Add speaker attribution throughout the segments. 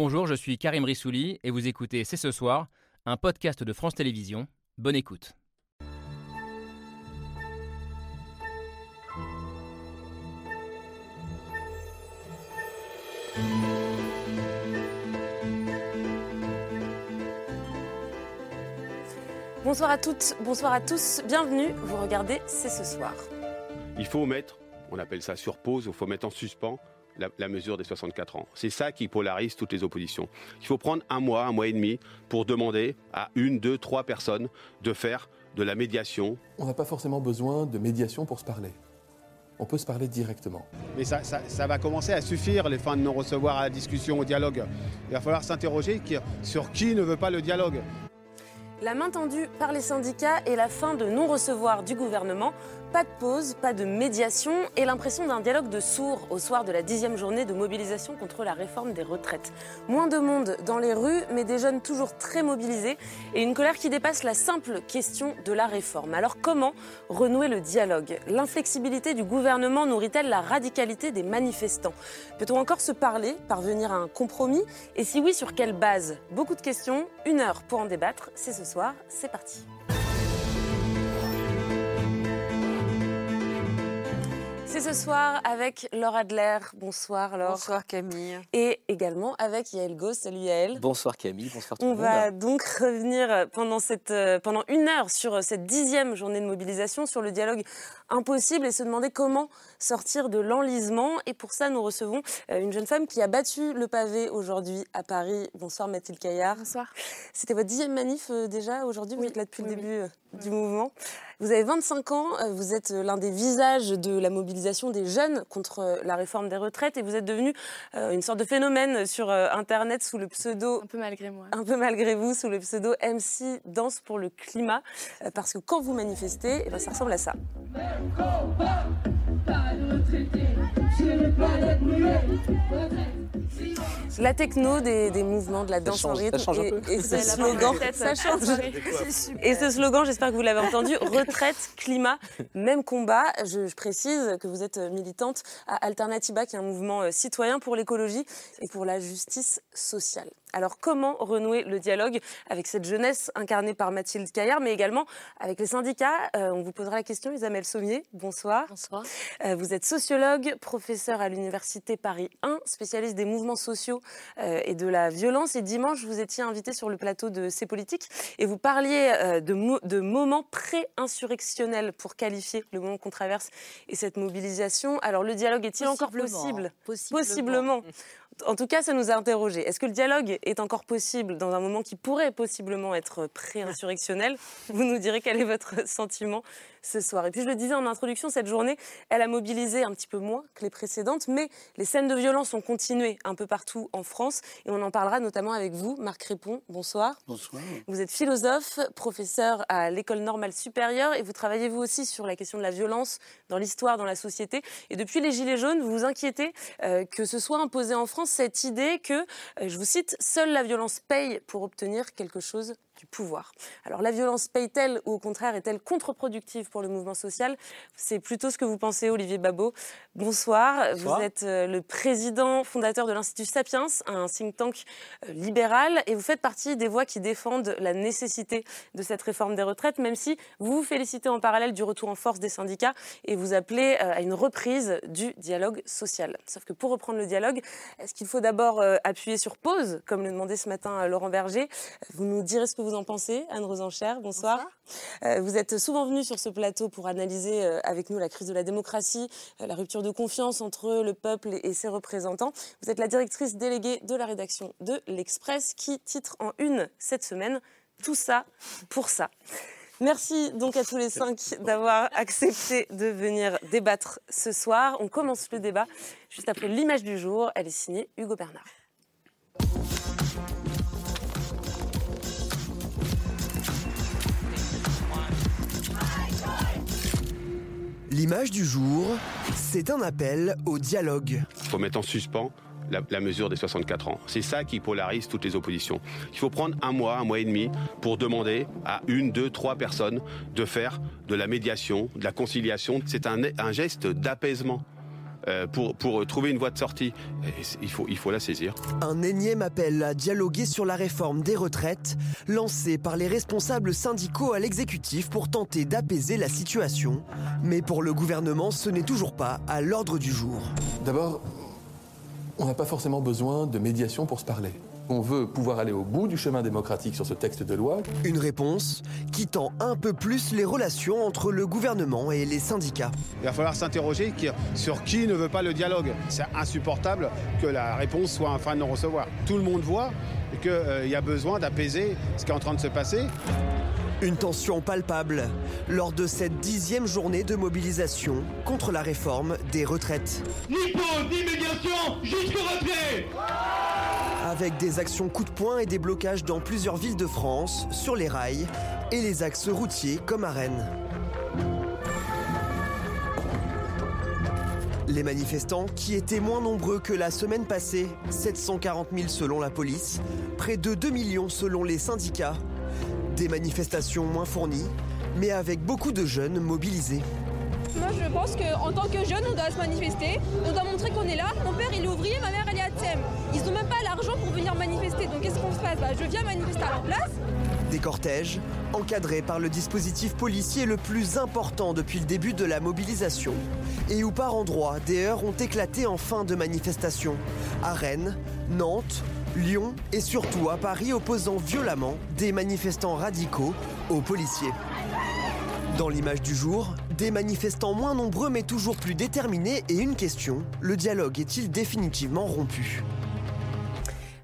Speaker 1: Bonjour, je suis Karim Rissouli et vous écoutez C'est ce soir, un podcast de France Télévisions. Bonne écoute.
Speaker 2: Bonsoir à toutes, bonsoir à tous, bienvenue, vous regardez C'est ce soir.
Speaker 3: Il faut mettre, on appelle ça sur pause, il faut mettre en suspens la, la mesure des 64 ans. C'est ça qui polarise toutes les oppositions. Il faut prendre un mois, un mois et demi pour demander à une, deux, trois personnes de faire de la médiation.
Speaker 4: On n'a pas forcément besoin de médiation pour se parler. On peut se parler directement.
Speaker 5: Mais ça, ça- ça va commencer à suffire, les fins de non-recevoir à la discussion, au dialogue. Il va falloir s'interroger sur qui ne veut pas le dialogue.
Speaker 2: La main tendue par les syndicats et la fin de non-recevoir du gouvernement. Pas de pause, pas de médiation et l'impression d'un dialogue de sourds au soir de la dixième journée de mobilisation contre la réforme des retraites. Moins de monde dans les rues, mais des jeunes toujours très mobilisés et une colère qui dépasse la simple question de la réforme. Alors comment renouer le dialogue? L'inflexibilité du gouvernement nourrit-elle la radicalité des manifestants? Peut-on encore se parler, parvenir à un compromis? Et si oui, sur quelle base? Beaucoup de questions, une heure pour en débattre. C'est ce soir, c'est parti. C'est ce soir avec Laure Adler. Bonsoir Laure.
Speaker 6: Bonsoir Camille.
Speaker 2: Et également avec Yael Goss. Salut Yael.
Speaker 7: Bonsoir Camille, bonsoir tout
Speaker 2: On
Speaker 7: le monde.
Speaker 2: va donc revenir pendant, cette, euh, pendant une heure sur cette dixième journée de mobilisation, sur le dialogue impossible et se demander comment sortir de l'enlisement. Et pour ça, nous recevons euh, une jeune femme qui a battu le pavé aujourd'hui à Paris. Bonsoir Mathilde Caillard.
Speaker 6: Bonsoir.
Speaker 2: C'était votre dixième manif euh, déjà aujourd'hui, vous
Speaker 6: Oui,
Speaker 2: êtes là depuis
Speaker 6: oui,
Speaker 2: le début euh, du mouvement. Vous avez 25 ans, vous êtes l'un des visages de la mobilisation des jeunes contre la réforme des retraites et vous êtes devenu une sorte de phénomène sur Internet sous le pseudo
Speaker 6: Un peu malgré moi.
Speaker 2: un peu malgré vous, sous le pseudo MC Danse pour le climat, parce que quand vous manifestez, eh ben, ça ressemble à ça. Mais on combat, pas. La techno des, des mouvements de la danse en rythme et, ce slogan, ça change. Et ce slogan, j'espère que vous l'avez entendu, retraite, climat, même combat. Je, je précise que vous êtes militante à Alternativa, qui est un mouvement euh, citoyen pour l'écologie et pour la justice sociale. Alors comment renouer le dialogue avec cette jeunesse incarnée par Mathilde Caillard, mais également avec les syndicats? Euh, On vous posera la question, Isabelle Sommier, bonsoir.
Speaker 6: Bonsoir.
Speaker 2: Euh, Vous êtes sociologue, professeur à l'Université Paris 1, spécialiste des mouvements sociaux euh, et de la violence. Et dimanche, vous étiez invité sur le plateau de C'est Politique et vous parliez euh, de, mo- de moments pré-insurrectionnels pour qualifier le moment qu'on traverse et cette mobilisation. Alors, le dialogue est-il encore possible? Possiblement. En tout cas, ça nous a interrogés. Est-ce que le dialogue est encore possible dans un moment qui pourrait possiblement être pré-insurrectionnel? Vous nous direz quel est votre sentiment ce soir. Et puis, je le disais en introduction, cette journée, elle a mobilisé un petit peu moins que les précédentes, mais les scènes de violence ont continué un peu partout en France. Et on en parlera notamment avec vous, Marc Répond. Bonsoir.
Speaker 7: Bonsoir.
Speaker 2: Vous êtes philosophe, professeur à l'École normale supérieure et vous travaillez vous aussi sur la question de la violence dans l'histoire, dans la société. Et depuis les Gilets jaunes, vous vous inquiétez euh, que ce soit imposé en France cette idée que, euh, je vous cite, seule la violence paye pour obtenir quelque chose du pouvoir. Alors la violence paye-t-elle ou au contraire est-elle contre-productive pour le mouvement social? C'est plutôt ce que vous pensez, Olivier Babot. Bonsoir.
Speaker 7: Bonsoir.
Speaker 2: Vous êtes euh, le président fondateur de l'Institut Sapiens, un think tank euh, libéral, et vous faites partie des voix qui défendent la nécessité de cette réforme des retraites, même si vous vous félicitez en parallèle du retour en force des syndicats et vous appelez euh, à une reprise du dialogue social. Sauf que pour reprendre le dialogue, est-ce qu'il faut d'abord appuyer sur pause, comme le demandait ce matin Laurent Berger? Vous nous direz ce que vous en pensez, Anne Rosencher. Bonsoir. Euh, vous êtes souvent venu sur ce plateau pour analyser euh, avec nous la crise de la démocratie, euh, la rupture de confiance entre le peuple et ses représentants. Vous êtes la directrice déléguée de la rédaction de l'Express qui titre en une cette semaine Tout ça pour ça. Merci donc à tous les cinq d'avoir accepté de venir débattre ce soir. On commence le débat juste après l'image du jour. Elle est signée Hugo Bernard.
Speaker 8: L'image du jour, c'est un appel au dialogue.
Speaker 3: Il faut mettre en suspens la, mesure des 64 ans. C'est ça qui polarise toutes les oppositions. Il faut prendre un mois, un mois et demi pour demander à une, deux, trois personnes de faire de la médiation, de la conciliation. C'est un geste d'apaisement. Euh, pour, pour trouver une voie de sortie. il, faut, il faut la saisir.
Speaker 8: Un énième appel à dialoguer sur la réforme des retraites, lancé par les responsables syndicaux à l'exécutif pour tenter d'apaiser la situation. Mais pour le gouvernement, ce n'est toujours pas à l'ordre du jour.
Speaker 4: D'abord, on n'a pas forcément besoin de médiation pour se parler. On veut pouvoir aller au bout du chemin démocratique sur ce texte de loi.
Speaker 8: Une réponse qui tend un peu plus les relations entre le gouvernement et les syndicats.
Speaker 5: Il va falloir s'interroger sur qui ne veut pas le dialogue. C'est insupportable que la réponse soit un fin de non-recevoir. Tout le monde voit qu'il euh, y a besoin d'apaiser ce qui est en train de se passer.
Speaker 8: Une tension palpable lors de cette dixième journée de mobilisation contre la réforme des retraites.
Speaker 7: Ni pause, ni médiation, jusqu'au retrait
Speaker 8: Avec des actions coup de poing et des blocages dans plusieurs villes de France, sur les rails et les axes routiers comme à Rennes. Les manifestants, qui étaient moins nombreux que la semaine passée, 740 000 selon la police, près de 2 millions selon les syndicats, des manifestations moins fournies, mais avec beaucoup de jeunes mobilisés.
Speaker 9: Moi, je pense qu'en tant que jeune, on doit se manifester, on doit montrer qu'on est là. Mon père, il est ouvrier, ma mère, elle est à thème. Ils n'ont même pas l'argent pour venir manifester. Donc, qu'est-ce qu'on se passe? Bah, Je viens manifester à leur place.
Speaker 8: Des cortèges, encadrés par le dispositif policier le plus important depuis le début de la mobilisation, et où par endroits des heurts ont éclaté en fin de manifestation. À Rennes, Nantes, Lyon et surtout à Paris opposant violemment des manifestants radicaux aux policiers. Dans l'image du jour, des manifestants moins nombreux mais toujours plus déterminés et une question, le dialogue est-il définitivement rompu?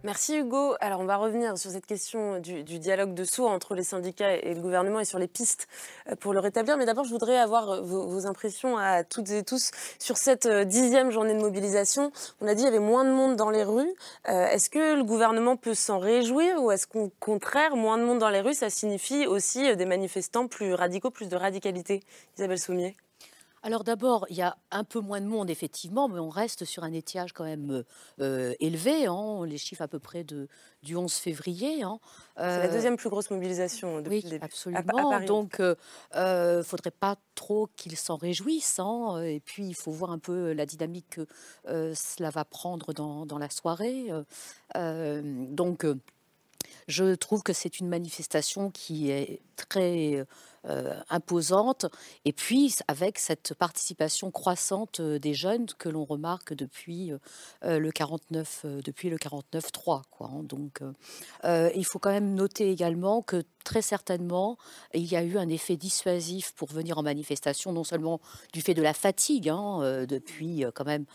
Speaker 2: Merci Hugo. Alors on va revenir sur cette question du, dialogue de sourds entre les syndicats et le gouvernement et sur les pistes euh, pour le rétablir. Mais d'abord, je voudrais avoir euh, vos, impressions à toutes et tous sur cette euh, dixième journée de mobilisation. On a dit qu'il y avait moins de monde dans les rues. est-ce que le gouvernement peut s'en réjouir ou est-ce qu'au contraire, moins de monde dans les rues, ça signifie aussi des manifestants plus radicaux, plus de radicalité Isabelle Soumier
Speaker 10: alors d'abord, il y a un peu moins de monde, effectivement, mais on reste sur un étiage quand même euh, élevé. Hein, les chiffres à peu près de, du 11 février.
Speaker 2: Hein. C'est la euh, deuxième plus grosse mobilisation depuis
Speaker 10: oui, absolument. Donc, il euh, ne faudrait pas trop qu'ils s'en réjouissent. Hein. Et puis, il faut voir un peu la dynamique que cela va prendre dans, dans la soirée. donc, je trouve que c'est une manifestation qui est très euh, imposante, et puis avec cette participation croissante euh, des jeunes que l'on remarque depuis euh, le 49, depuis le 49-3. Quoi, hein. Donc, il faut quand même noter également que très certainement, il y a eu un effet dissuasif pour venir en manifestation, non seulement du fait de la fatigue, hein, depuis quand même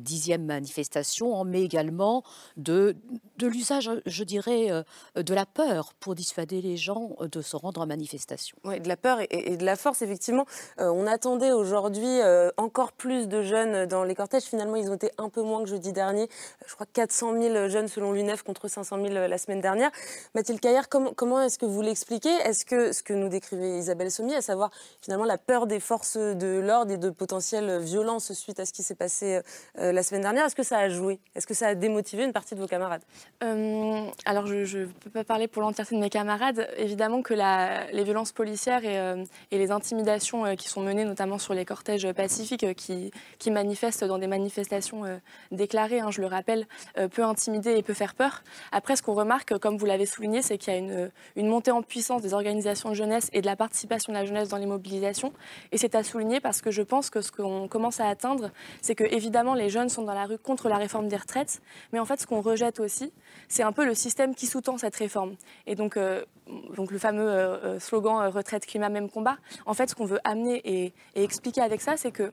Speaker 10: dixième manifestation, hein, mais également de, de l'usage, je dirais, de la peur pour dissuader les gens de se rendre en manifestation.
Speaker 2: Oui, de la peur et, de la force, effectivement. Euh, on attendait aujourd'hui euh, encore plus de jeunes dans les cortèges. Finalement, ils ont été un peu moins que jeudi dernier. Euh, je crois 400 000 jeunes selon l'UNEF contre 500 000 la semaine dernière. Mathilde Caillard, comment est-ce que vous l'expliquez Est-ce que ce que nous décrivait Isabelle Sommier, à savoir finalement la peur des forces de l'ordre et de potentielles violences suite à ce qui s'est passé la semaine dernière, est-ce que ça a joué? Est-ce que ça a démotivé une partie de vos camarades?
Speaker 6: Alors, je ne peux pas parler pour l'entièreté de mes camarades. Évidemment que les violences policières euh, et, les intimidations euh, qui sont menées notamment sur les cortèges pacifiques euh, qui, manifestent dans des manifestations déclarées, hein, je le rappelle, peut intimider et peut faire peur. Après, ce qu'on remarque, comme vous l'avez souligné, c'est qu'il y a une, une, montée puissance des organisations de jeunesse et de la participation de la jeunesse dans les mobilisations. Et c'est à souligner parce que je pense que ce qu'on commence à atteindre, c'est que évidemment les jeunes sont dans la rue contre la réforme des retraites, mais en fait ce qu'on rejette aussi, c'est un peu le système qui sous-tend cette réforme. Et donc, donc le fameux slogan retraite climat même combat. En fait, ce qu'on veut amener et, expliquer avec ça, c'est que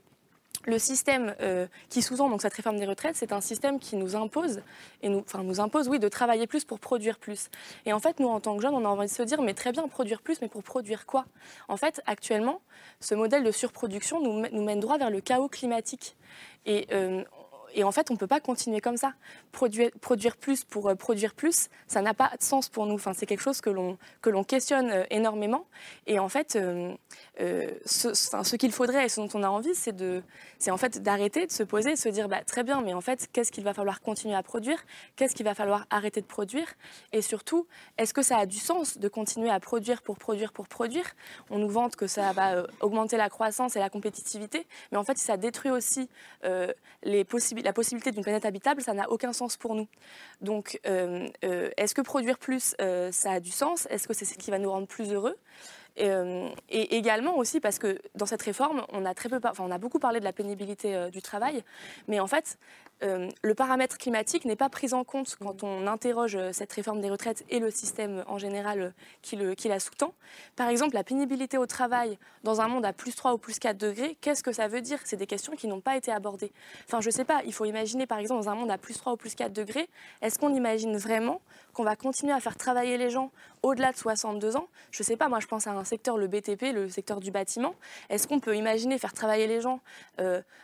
Speaker 6: le système euh, qui sous-tend donc cette réforme des retraites, c'est un système qui nous impose et nous, enfin nous impose oui de travailler plus pour produire plus. Et en fait, nous en tant que jeunes, on a envie de se dire mais très bien produire plus, mais pour produire quoi? En fait, actuellement, ce modèle de surproduction nous, nous, mène droit vers le chaos climatique. Et euh, et, en fait, on ne peut pas continuer comme ça. Produire, produire plus pour euh, produire plus, ça n'a pas de sens pour nous. Enfin, c'est quelque chose que l'on, que questionne euh, énormément. Et en fait, euh, ce, qu'il faudrait et ce dont on a envie, c'est, en fait d'arrêter, de se poser, de se dire bah, très bien, mais en fait, qu'est-ce qu'il va falloir continuer à produire? Qu'est-ce qu'il va falloir arrêter de produire? Et surtout, est-ce que ça a du sens de continuer à produire pour produire pour produire? On nous vante que ça va augmenter la croissance et la compétitivité, mais en fait, ça détruit aussi les la possibilité d'une planète habitable, ça n'a aucun sens pour nous. Donc, euh, euh, est-ce que produire plus, euh, ça a du sens? Est-ce que c'est ce qui va nous rendre plus heureux? Et, également aussi parce que dans cette réforme, on a, beaucoup parlé de la pénibilité du travail, mais en fait, le paramètre climatique n'est pas pris en compte quand on interroge euh, cette réforme des retraites et le système en général euh, qui, le, qui la sous-tend. Par exemple, la pénibilité au travail dans un monde à plus 3 ou plus 4 degrés, qu'est-ce que ça veut dire? C'est des questions qui n'ont pas été abordées. Enfin, je ne sais pas, il faut imaginer par exemple dans un monde à plus 3 ou plus 4 degrés, est-ce qu'on imagine vraiment qu'on va continuer à faire travailler les gens au-delà de 62 ans? Je ne sais pas, moi je pense à un secteur, le BTP, le secteur du bâtiment. Est-ce qu'on peut imaginer faire travailler les gens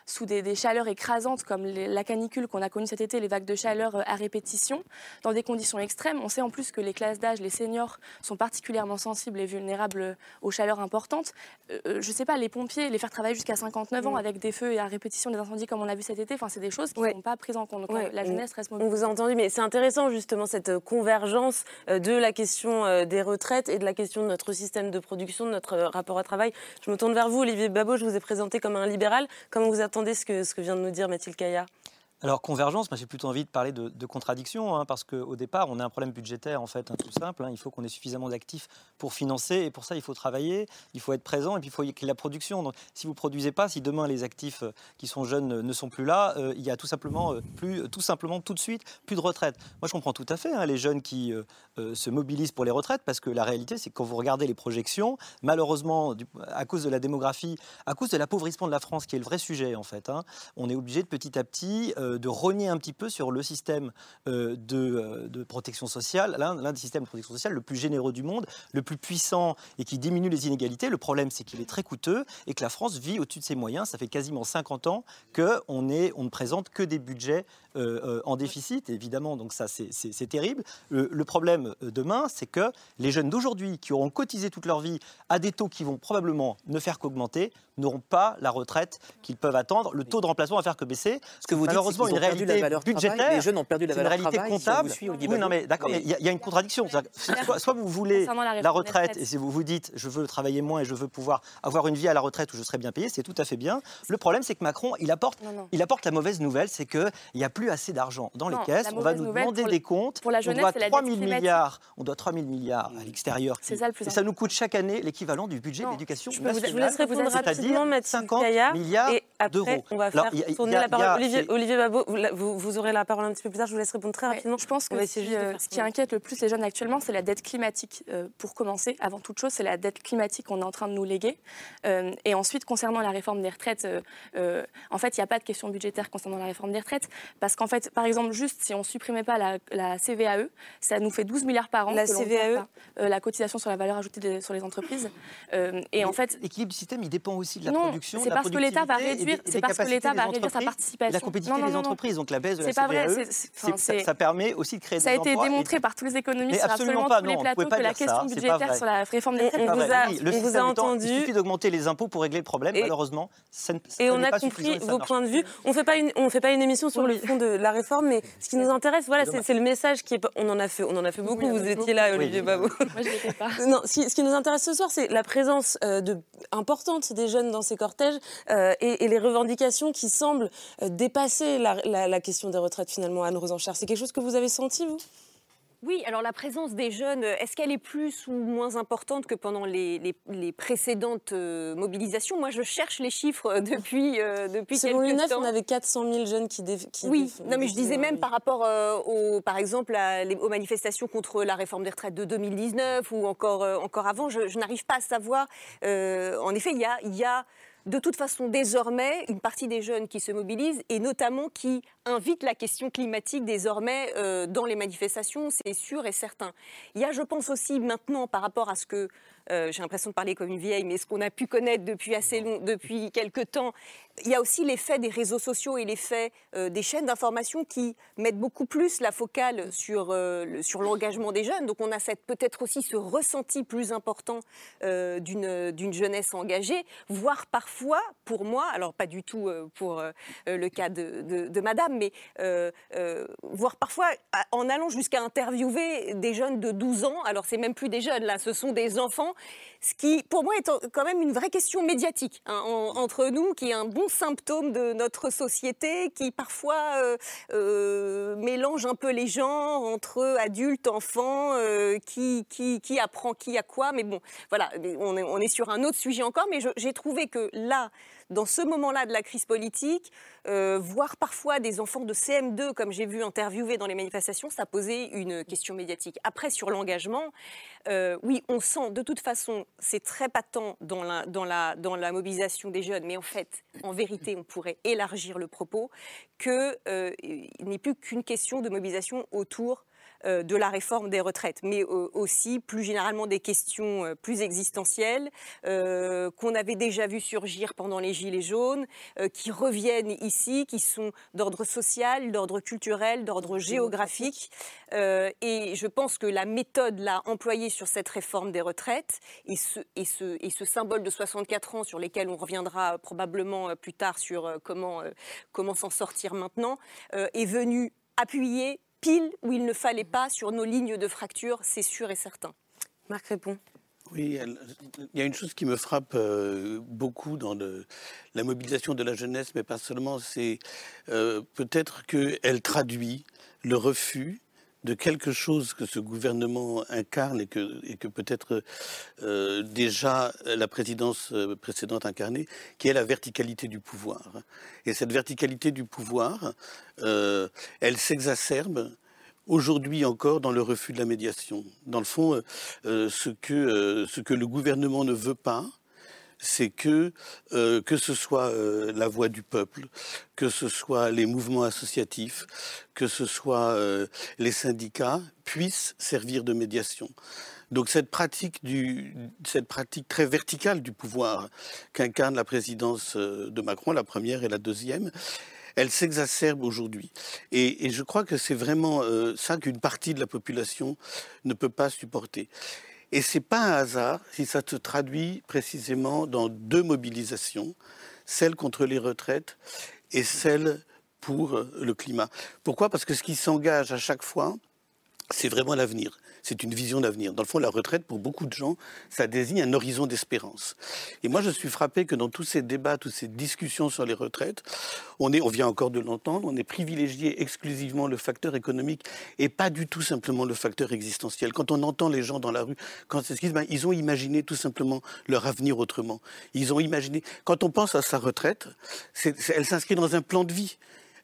Speaker 6: sous des, des, chaleurs écrasantes comme la canicule qu'on a connu cet été, les vagues de chaleur euh, à répétition, dans des conditions extrêmes. On sait en plus que les classes d'âge, les seniors, sont particulièrement sensibles et vulnérables euh, aux chaleurs importantes. Euh, je ne sais pas, les pompiers, les faire travailler jusqu'à 59 ans mm. avec des feux et à répétition des incendies comme on a vu cet été, enfin, c'est des choses qui ne sont pas prises en compte. Donc, la jeunesse reste mobile.
Speaker 2: On vous a entendu, mais c'est intéressant justement cette convergence de la question des retraites et de la question de notre système de production, de notre rapport au travail. Je me tourne vers vous, Olivier Babot, je vous ai présenté comme un libéral. Comment vous attendez ce que, ce que vient de nous dire Mathilde Caillard
Speaker 11: alors convergence, moi j'ai plutôt envie de parler de, contradiction, hein, parce qu'au départ on a un problème budgétaire en fait, hein, tout simple. Hein. il faut qu'on ait suffisamment d'actifs pour financer, et pour ça il faut travailler, il faut être présent, et puis il faut y ait la production. Donc si vous produisez pas, si demain les actifs euh, qui sont jeunes euh, ne sont plus là, euh, il y a tout simplement plus, tout simplement tout de suite plus de retraite. Moi je comprends tout à fait les jeunes qui se mobilisent pour les retraites, parce que la réalité c'est que quand vous regardez les projections, malheureusement à cause de la démographie, à cause de l'appauvrissement de la France, qui est le vrai sujet en fait, on est obligé de petit à petit de rogner un petit peu sur le système euh, euh, de, protection sociale, l'un des systèmes de protection sociale le plus généreux du monde, le plus puissant et qui diminue les inégalités. Le problème, c'est qu'il est très coûteux et que la France vit au-dessus de ses moyens. Ça fait quasiment 50 ans qu'on on ne présente que des budgets en déficit, évidemment, donc ça c'est terrible. Le, problème demain, c'est que les jeunes d'aujourd'hui qui auront cotisé toute leur vie à des taux qui vont probablement ne faire qu'augmenter, n'auront pas la retraite qu'ils peuvent attendre. Le tôt de remplacement va faire que baisser.
Speaker 12: Ce que vous dites, malheureusement une réalité budgétaire. Les jeunes ont perdu la valeur
Speaker 11: une réalité comptable. oui, non, mais d'accord, il y, a une contradiction. Soit, vous voulez la retraite et si vous vous dites je veux travailler moins et je veux pouvoir avoir une vie à la retraite où je serai bien payé, c'est tout à fait bien. Le problème, c'est que Macron, il apporte, il apporte la mauvaise nouvelle, c'est qu'il n'y a plus assez d'argent dans les caisses. On va nous demander des comptes.
Speaker 6: Pour la jeunesse, on doit
Speaker 11: 3 000 milliards. On doit 3 000 milliards à l'extérieur. C'est ça le plus. Et ça nous coûte chaque année l'équivalent du budget de l'éducation nationale.
Speaker 2: Je vous laisse répondre rapidement, 50 milliards d'euros. On va faire tourner la parole. Olivier Vous, aurez la parole un petit peu plus tard. Je vous laisse répondre très rapidement.
Speaker 6: Je pense que ce qui inquiète le plus les jeunes actuellement, c'est la dette climatique. Euh, pour commencer, avant toute chose, c'est la dette climatique qu'on est en train de nous léguer. Euh, et ensuite, concernant la réforme des retraites, euh, en fait, il n'y a pas de question budgétaire concernant la réforme des retraites. Parce qu'en fait, par exemple, juste si on ne supprimait pas la, CVAE, ça nous fait 12 milliards par an.
Speaker 2: La CVAE
Speaker 6: La cotisation sur la valeur ajoutée sur les entreprises.
Speaker 11: et en fait. L'équilibre du système, il dépend aussi de la production.
Speaker 6: C'est parce que l'État va réduire, c'est parce que l'État va réduire sa participation.
Speaker 11: La compétitivité des entreprises, donc la baisse de la pas vrai, ça, permet aussi de créer
Speaker 6: des emplois. Ça a été démontré par tous les économistes sur absolument tous les plateaux que la question budgétaire sur la réforme des retraites,
Speaker 11: on vous a entendu. Il suffit d'augmenter les impôts pour régler le problème. Malheureusement,
Speaker 2: ça Et on a compris vos points de vue. On fait pas une, on fait pas une émission sur le fond de la réforme, mais ce qui nous intéresse, voilà, c'est le message qui est. On en a fait, on en a fait beaucoup. Vous étiez là, Olivier Babot.
Speaker 6: Moi, je l'étais pas.
Speaker 2: Non, ce qui nous intéresse ce soir, c'est la présence euh, importante des jeunes dans ces cortèges euh, et les revendications qui semblent euh, dépasser la, question des retraites finalement, Anne Rosenchère. C'est quelque chose que vous avez senti, vous?
Speaker 13: Oui, alors la présence des jeunes, est-ce qu'elle est plus ou moins importante que pendant les, précédentes euh, mobilisations? Moi, je cherche les chiffres depuis, euh, depuis
Speaker 2: Selon l'UNEF, on avait 400 000 jeunes qui, qui
Speaker 13: Oui, non, mais je disais même par rapport, au, par exemple, aux manifestations contre la réforme des retraites de 2019 ou encore, encore avant, je, n'arrive pas à savoir. en effet, il y a, il y a de toute façon désormais une partie des jeunes qui se mobilisent et notamment qui invitent la question climatique désormais euh, dans les manifestations, c'est sûr et certain. Il y a, je pense aussi maintenant par rapport à ce que j'ai l'impression de parler comme une vieille, mais ce qu'on a pu connaître depuis assez long, depuis quelques temps, il y a aussi l'effet des réseaux sociaux et l'effet des chaînes d'information qui mettent beaucoup plus la focale sur, sur l'engagement des jeunes. Donc on a peut-être aussi ce ressenti plus important d'une jeunesse engagée, voire parfois, pour moi, alors pas du tout pour le cas de, de Madame, mais voire parfois en allant jusqu'à interviewer des jeunes de 12 ans, alors c'est même plus des jeunes là, ce sont des enfants, ce qui pour moi est quand même une vraie question médiatique hein, entre nous, qui est un bon symptôme de notre société, qui parfois euh, euh, mélange un peu les genres entre adultes, enfants, euh, qui, qui, qui, apprend qui à quoi, mais bon, voilà, on est, on est sur un autre sujet encore, mais j'ai trouvé que là, dans ce moment-là de la crise politique, euh, voir parfois des enfants de CM2, comme j'ai vu interviewer dans les manifestations, ça posait une question médiatique. Après, sur l'engagement, euh, oui, on sent de toute façon, c'est très patent dans la, mobilisation des jeunes, mais en fait, en vérité, on pourrait élargir le propos, qu'il euh, n'est plus qu'une question de mobilisation autour de la réforme des retraites, mais euh, aussi plus généralement des questions euh, plus existentielles qu'on avait déjà vu surgir pendant les Gilets jaunes, qui reviennent ici, qui sont d'ordre social, d'ordre culturel, d'ordre géographique. et je pense que la méthode là employée sur cette réforme des retraites et ce, et ce, et ce symbole de 64 ans sur lesquels on reviendra probablement plus tard sur comment, comment s'en sortir maintenant, est venu appuyer pile où il ne fallait pas sur nos lignes de fracture, c'est sûr et certain.
Speaker 2: Marc répond.
Speaker 14: Oui, il y a une chose qui me frappe euh, beaucoup dans la mobilisation de la jeunesse, mais pas seulement, c'est euh, peut-être qu'elle traduit le refus de quelque chose que ce gouvernement incarne et que, peut-être euh, déjà la présidence précédente incarnait, qui est la verticalité du pouvoir. Et cette verticalité du pouvoir, euh, elle s'exacerbe aujourd'hui encore dans le refus de la médiation. Dans le fond, euh, ce, que, ce que le gouvernement ne veut pas, c'est que, euh, que ce soit euh, la voix du peuple, que ce soit les mouvements associatifs, que ce soit euh, les syndicats, puissent servir de médiation. Donc cette pratique, du, cette pratique très verticale du pouvoir qu'incarne la présidence de Macron, la première et la deuxième, elle s'exacerbe aujourd'hui. Et, et, je crois que c'est vraiment ça qu'une partie de la population ne peut pas supporter. Et c'est pas un hasard si ça se traduit précisément dans deux mobilisations, celle contre les retraites et celle pour le climat. Pourquoi? Parce que ce qui s'engage à chaque fois, c'est vraiment l'avenir c'est une vision d'avenir. Dans le fond, la retraite, pour beaucoup de gens, ça désigne un horizon d'espérance. Et moi, je suis frappé que dans tous ces débats, toutes ces discussions sur les retraites, on, est, on vient encore de l'entendre, on est privilégié exclusivement le facteur économique et pas du tout simplement le facteur existentiel. Quand on entend les gens dans la rue, quand c'est ce ben, ils ont imaginé tout simplement leur avenir autrement. Ils ont imaginé, quand on pense à sa retraite, elle s'inscrit dans un plan de vie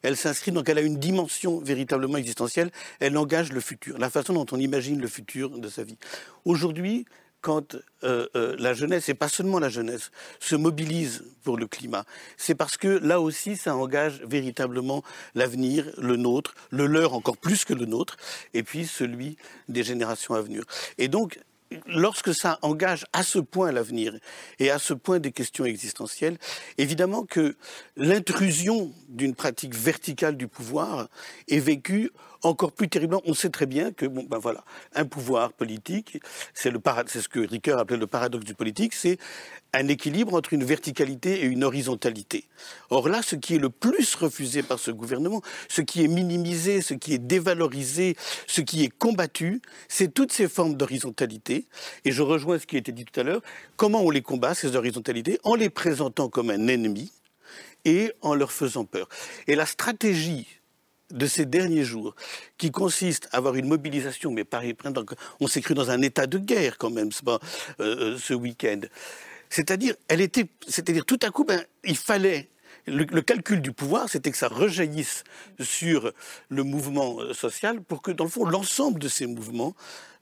Speaker 14: elle s'inscrit, donc elle a une dimension véritablement existentielle, elle engage le futur, la façon dont on imagine le futur de sa vie. Aujourd'hui, quand euh, euh, la jeunesse, et pas seulement la jeunesse, se mobilise pour le climat, c'est parce que là aussi, ça engage véritablement l'avenir, le nôtre, le leur encore plus que le nôtre, et puis celui des générations à venir. Et donc, lorsque ça engage à ce point l'avenir et à ce point des questions existentielles, évidemment que l'intrusion d'une pratique verticale du pouvoir est vécue encore plus terriblement. On sait très bien que, bon, ben voilà, un pouvoir politique, c'est ce que Ricoeur appelait le paradoxe du politique, c'est un équilibre entre une verticalité et une horizontalité. Or là, ce qui est le plus refusé par ce gouvernement, ce qui est minimisé, ce qui est dévalorisé, ce qui est combattu, c'est toutes ces formes d'horizontalité. Et je rejoins ce qui a été dit tout à l'heure. Comment on les combat, ces horizontalités? En les présentant comme un ennemi et en leur faisant peur. Et la stratégie de ces derniers jours, qui consiste à avoir une mobilisation, mais pareil, on s'est cru dans un état de guerre quand même, euh, euh, ce week-end. C'est-à-dire, elle était, c'est-à-dire tout à coup, ben, il fallait le, calcul du pouvoir, c'était que ça rejaillisse sur le mouvement euh, social pour que, dans le fond, l'ensemble de ces mouvements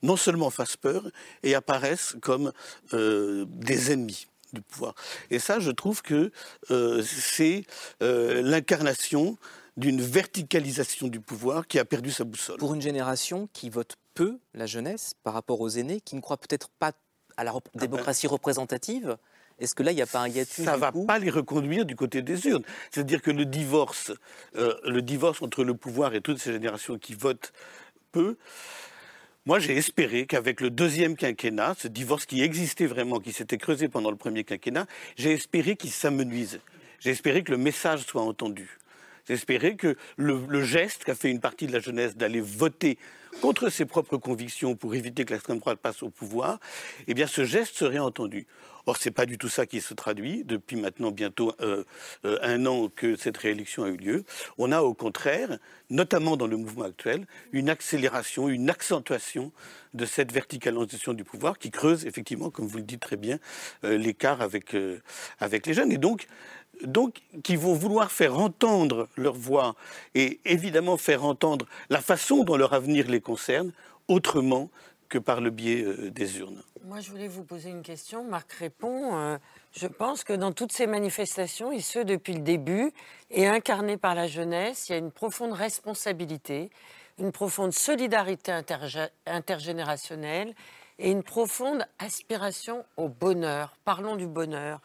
Speaker 14: non seulement fassent peur et apparaissent comme des ennemis du pouvoir. Et ça, je trouve que c'est l'incarnation d'une verticalisation du pouvoir qui a perdu sa boussole.
Speaker 12: Pour une génération qui vote peu, la jeunesse, par rapport aux aînés, qui ne croient peut-être pas à la ah ben. démocratie représentative est-ce que là, il n'y a pas un hiatus
Speaker 14: Ça ne va pas les reconduire du côté des urnes. C'est-à-dire que le divorce, euh, le divorce entre le pouvoir et toutes ces générations qui votent peu, moi, j'ai espéré qu'avec le deuxième quinquennat, ce divorce qui existait vraiment, qui s'était creusé pendant le premier quinquennat, j'ai espéré qu'il s'amenuise. J'ai espéré que le message soit entendu. Espéré que le, geste qu'a fait une partie de la jeunesse d'aller voter contre ses propres convictions pour éviter que l'extrême droite passe au pouvoir, eh bien, ce geste serait entendu. Or, ce n'est pas du tout ça qui se traduit depuis maintenant bientôt euh, euh, un an que cette réélection a eu lieu. On a au contraire, notamment dans le mouvement actuel, une accélération, une accentuation de cette verticalisation du pouvoir qui creuse effectivement, comme vous le dites très bien, euh, l'écart avec, avec les jeunes. Et donc, donc, qui vont vouloir faire entendre leur voix et évidemment faire entendre la façon dont leur avenir les concerne autrement que par le biais des urnes.
Speaker 15: Moi, je voulais vous poser une question. Marc répond. Euh, je pense que dans toutes ces manifestations, et ce depuis le début, et incarnées par la jeunesse, il y a une profonde responsabilité, une profonde solidarité intergénérationnelle et une profonde aspiration au bonheur. Parlons du bonheur.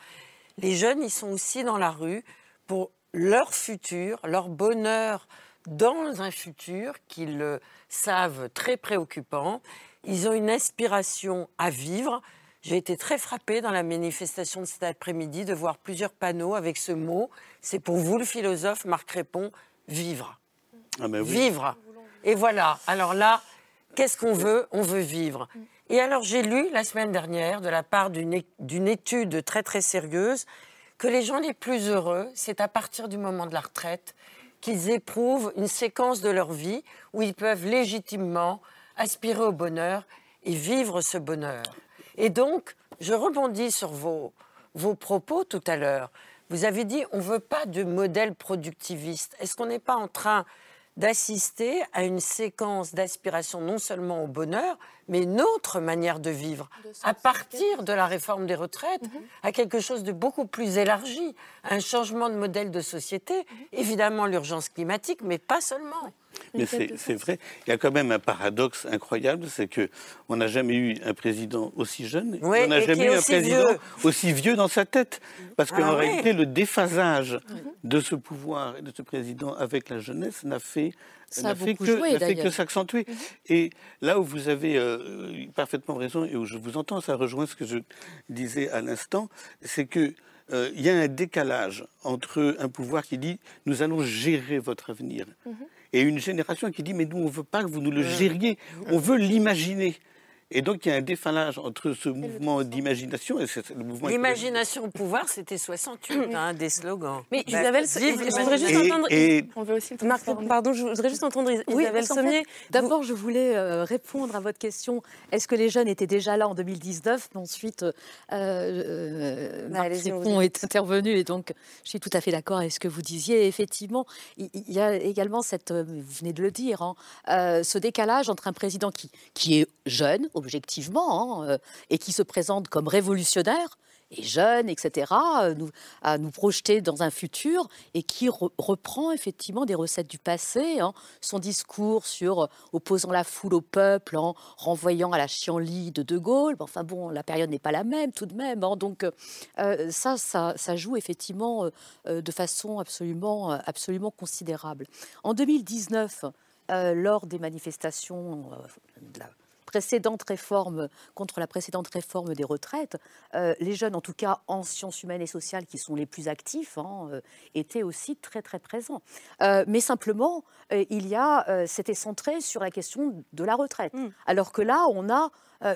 Speaker 15: Les jeunes, ils sont aussi dans la rue pour leur futur, leur bonheur dans un futur qu'ils savent très préoccupant ils ont une aspiration à vivre. J'ai été très frappée dans la manifestation de cet après-midi de voir plusieurs panneaux avec ce mot. C'est pour vous, le philosophe Marc Répond, vivre. Ah ben vivre. Et voilà. Alors là, qu'est-ce qu'on veut? On veut vivre. Et alors j'ai lu la semaine dernière, de la part d'une étude très très sérieuse, que les gens les plus heureux, c'est à partir du moment de la retraite qu'ils éprouvent une séquence de leur vie où ils peuvent légitimement aspirer au bonheur et vivre ce bonheur. Et donc, je rebondis sur vos, vos propos tout à l'heure. Vous avez dit on ne veut pas de modèle productiviste. Est-ce qu'on n'est pas en train d'assister à une séquence d'aspiration non seulement au bonheur, mais une autre manière de vivre, à partir de la réforme des retraites, mhm. à quelque chose de beaucoup plus élargi, un changement de modèle de société, mhm. évidemment l'urgence climatique, mais pas seulement.
Speaker 14: Mais c'est vrai, il y a quand même un paradoxe incroyable, c'est que on n'a jamais eu un président aussi jeune, on n'a jamais eu un président aussi vieux dans sa tête, parce qu'en ah réalité, le déphasage de ce pouvoir et de ce président avec la jeunesse n'a fait n'a fait, que s'accentuer. Mhm. Et là où vous avez euh, parfaitement raison et où je vous entends, ça rejoint ce que je disais à l'instant, c'est que euh, il y a un décalage entre un pouvoir qui dit nous allons gérer votre avenir mhm. Et une génération qui dit mais nous on veut pas que vous nous le gériez, on veut l'imaginer. Et donc, il y a un défalage entre ce mouvement d'imagination et le mouvement.
Speaker 15: L'imagination au pouvoir, c'était 68, hein, des slogans.
Speaker 2: Mais bah, Isabelle, je voudrais juste entendre. On veut aussi Marc, pardon, je voudrais juste entendre Isabelle Sommier.
Speaker 10: D'abord, je voulais euh, répondre à votre question. Est-ce que les jeunes étaient déjà là en 2019 Ensuite, euh, euh, bah, est intervenu et donc je suis tout à fait d'accord avec ce que vous disiez. Effectivement, il y a également cette, euh, vous venez de le dire, hein, ce décalage entre un président qui, qui est jeune, objectivement, hein, euh, et qui se présente comme révolutionnaire et jeune, etc., euh, nous, à nous projeter dans un futur et qui reprend effectivement des recettes du passé. Hein. son discours sur euh, opposant la foule au peuple en renvoyant à la chienlit de De Gaulle. Enfin bon, la période n'est pas la même tout de même. Hein. donc ça, ça, ça, joue effectivement de façon absolument, absolument considérable. En 2019, lors des manifestations de la précédente réforme, contre la précédente réforme des retraites, euh, les jeunes, en tout cas en sciences humaines et sociales, qui sont les plus actifs, hein, euh, étaient aussi très très présents. Euh, mais simplement, il y a, c'était centré sur la question de la retraite, mm. alors que là, on a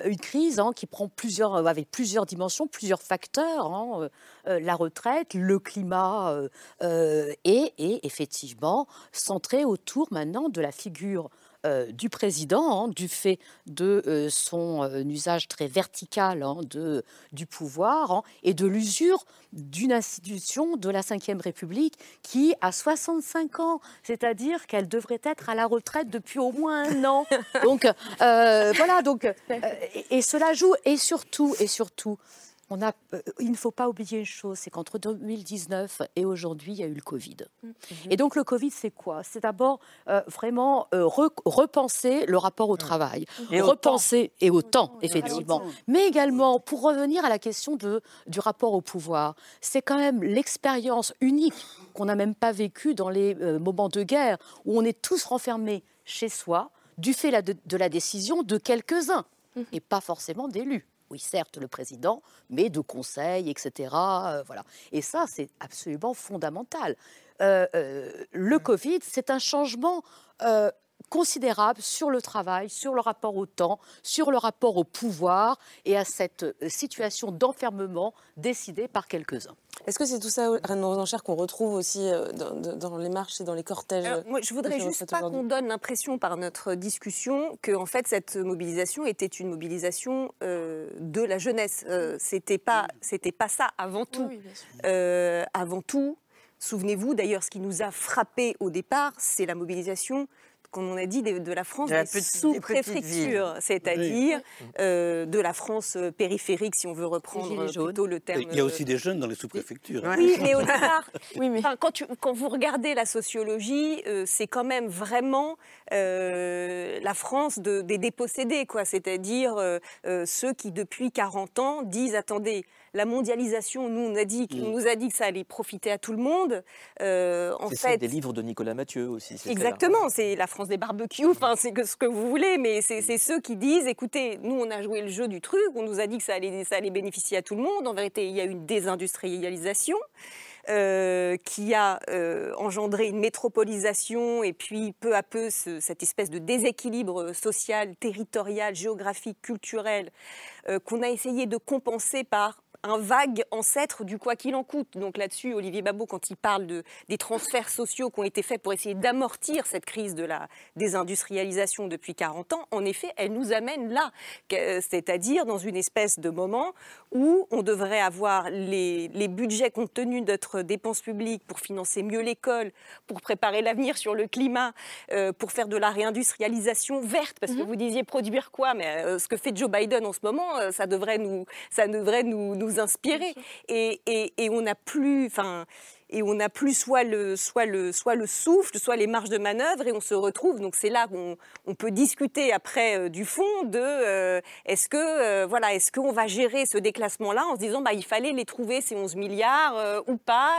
Speaker 10: une crise hein, qui prend plusieurs, avec plusieurs dimensions, plusieurs facteurs, hein, la retraite, le climat, et, et, effectivement centré autour maintenant de la figure euh, du président, hein, du fait de euh, son euh, usage très vertical hein, de, du pouvoir hein, et de l'usure d'une institution de la Ve République qui a 65 ans, c'est-à-dire qu'elle devrait être à la retraite depuis au moins un an. Donc voilà, donc et, cela joue et surtout et surtout on a, euh, il ne faut pas oublier une chose, c'est qu'entre 2019 et aujourd'hui, il y a eu le Covid. Mhm. Et donc le Covid, c'est quoi? C'est d'abord euh, vraiment euh, repenser le rapport au travail, et repenser et au temps, effectivement, mais également pour revenir à la question de, du rapport au pouvoir. C'est quand même l'expérience unique qu'on n'a même pas vécue dans les moments de guerre où on est tous renfermés chez soi du fait de la décision de quelques-uns mhm. et pas forcément d'élus oui, certes, le président, mais de conseils, etc. Euh, voilà. Et ça, c'est absolument fondamental. Euh, euh, le Covid, c'est un changement considérable sur le travail, sur le rapport au temps, sur le rapport au pouvoir et à cette euh, situation d'enfermement décidée par quelques-uns.
Speaker 2: Est-ce que c'est tout ça, Reine de qu'on retrouve aussi euh, dans, les marches et dans les cortèges
Speaker 13: moi, Je voudrais juste pas qu'on donne l'impression par notre discussion que en fait cette mobilisation était une mobilisation euh, de la jeunesse. c'était pas, c'était pas ça avant tout. avant tout, souvenez-vous d'ailleurs, ce qui nous a frappé au départ, c'est la mobilisation comme on a dit, de, la France des sous-préfectures, c'est-à-dire euh, de la France euh, périphérique, si on veut reprendre plutôt le terme.
Speaker 14: Il y a aussi des jeunes dans les sous-préfectures.
Speaker 13: Oui, mais au départ, oui, mais... quand, quand, vous regardez la sociologie, euh, c'est quand même vraiment la France des dépossédés, quoi. C'est-à-dire ceux qui, depuis 40 ans, disent attendez, la mondialisation, nous, on, a dit, nous a dit que ça allait profiter à tout le monde.
Speaker 12: Euh, en fait, des livres de Nicolas Mathieu aussi.
Speaker 13: Exactement, c'est la France des barbecues, enfin, c'est ce que vous voulez, mais c'est ceux qui disent, écoutez, nous, on a joué le jeu du truc, on nous a dit que ça allait, ça allait bénéficier à tout le monde. En vérité, il y a une désindustrialisation. Euh, qui a euh, engendré une métropolisation et puis peu à peu cette espèce de déséquilibre social, territorial, géographique, culturel qu'on a essayé de compenser par un vague ancêtre du quoi qu'il en coûte. Donc là-dessus, Olivier Babot, quand il parle de, des transferts sociaux qui ont été faits pour essayer d'amortir cette crise de la désindustrialisation depuis 40 ans, en effet, elle nous amène là, c'est-à-dire dans une espèce de moment où on devrait avoir les, les budgets compte tenu de notre dépenses publiques pour financer mieux l'école, pour préparer l'avenir sur le climat, euh, pour faire de la réindustrialisation verte, parce que mhm. vous disiez produire quoi, mais euh, ce que fait Joe Biden en ce moment, euh, ça devrait nous, ça devrait nous, nous inspirer. Et, et, et, on n'a plus, enfin, et on n'a plus soit le, soit, le, soit le souffle, soit les marges de manœuvre, et on se retrouve. Donc c'est là qu'on on peut discuter après euh, du fond de euh, est-ce que euh, voilà, est-ce qu'on va gérer ce déclassement-là en se disant bah il fallait les trouver ces 11 milliards ou pas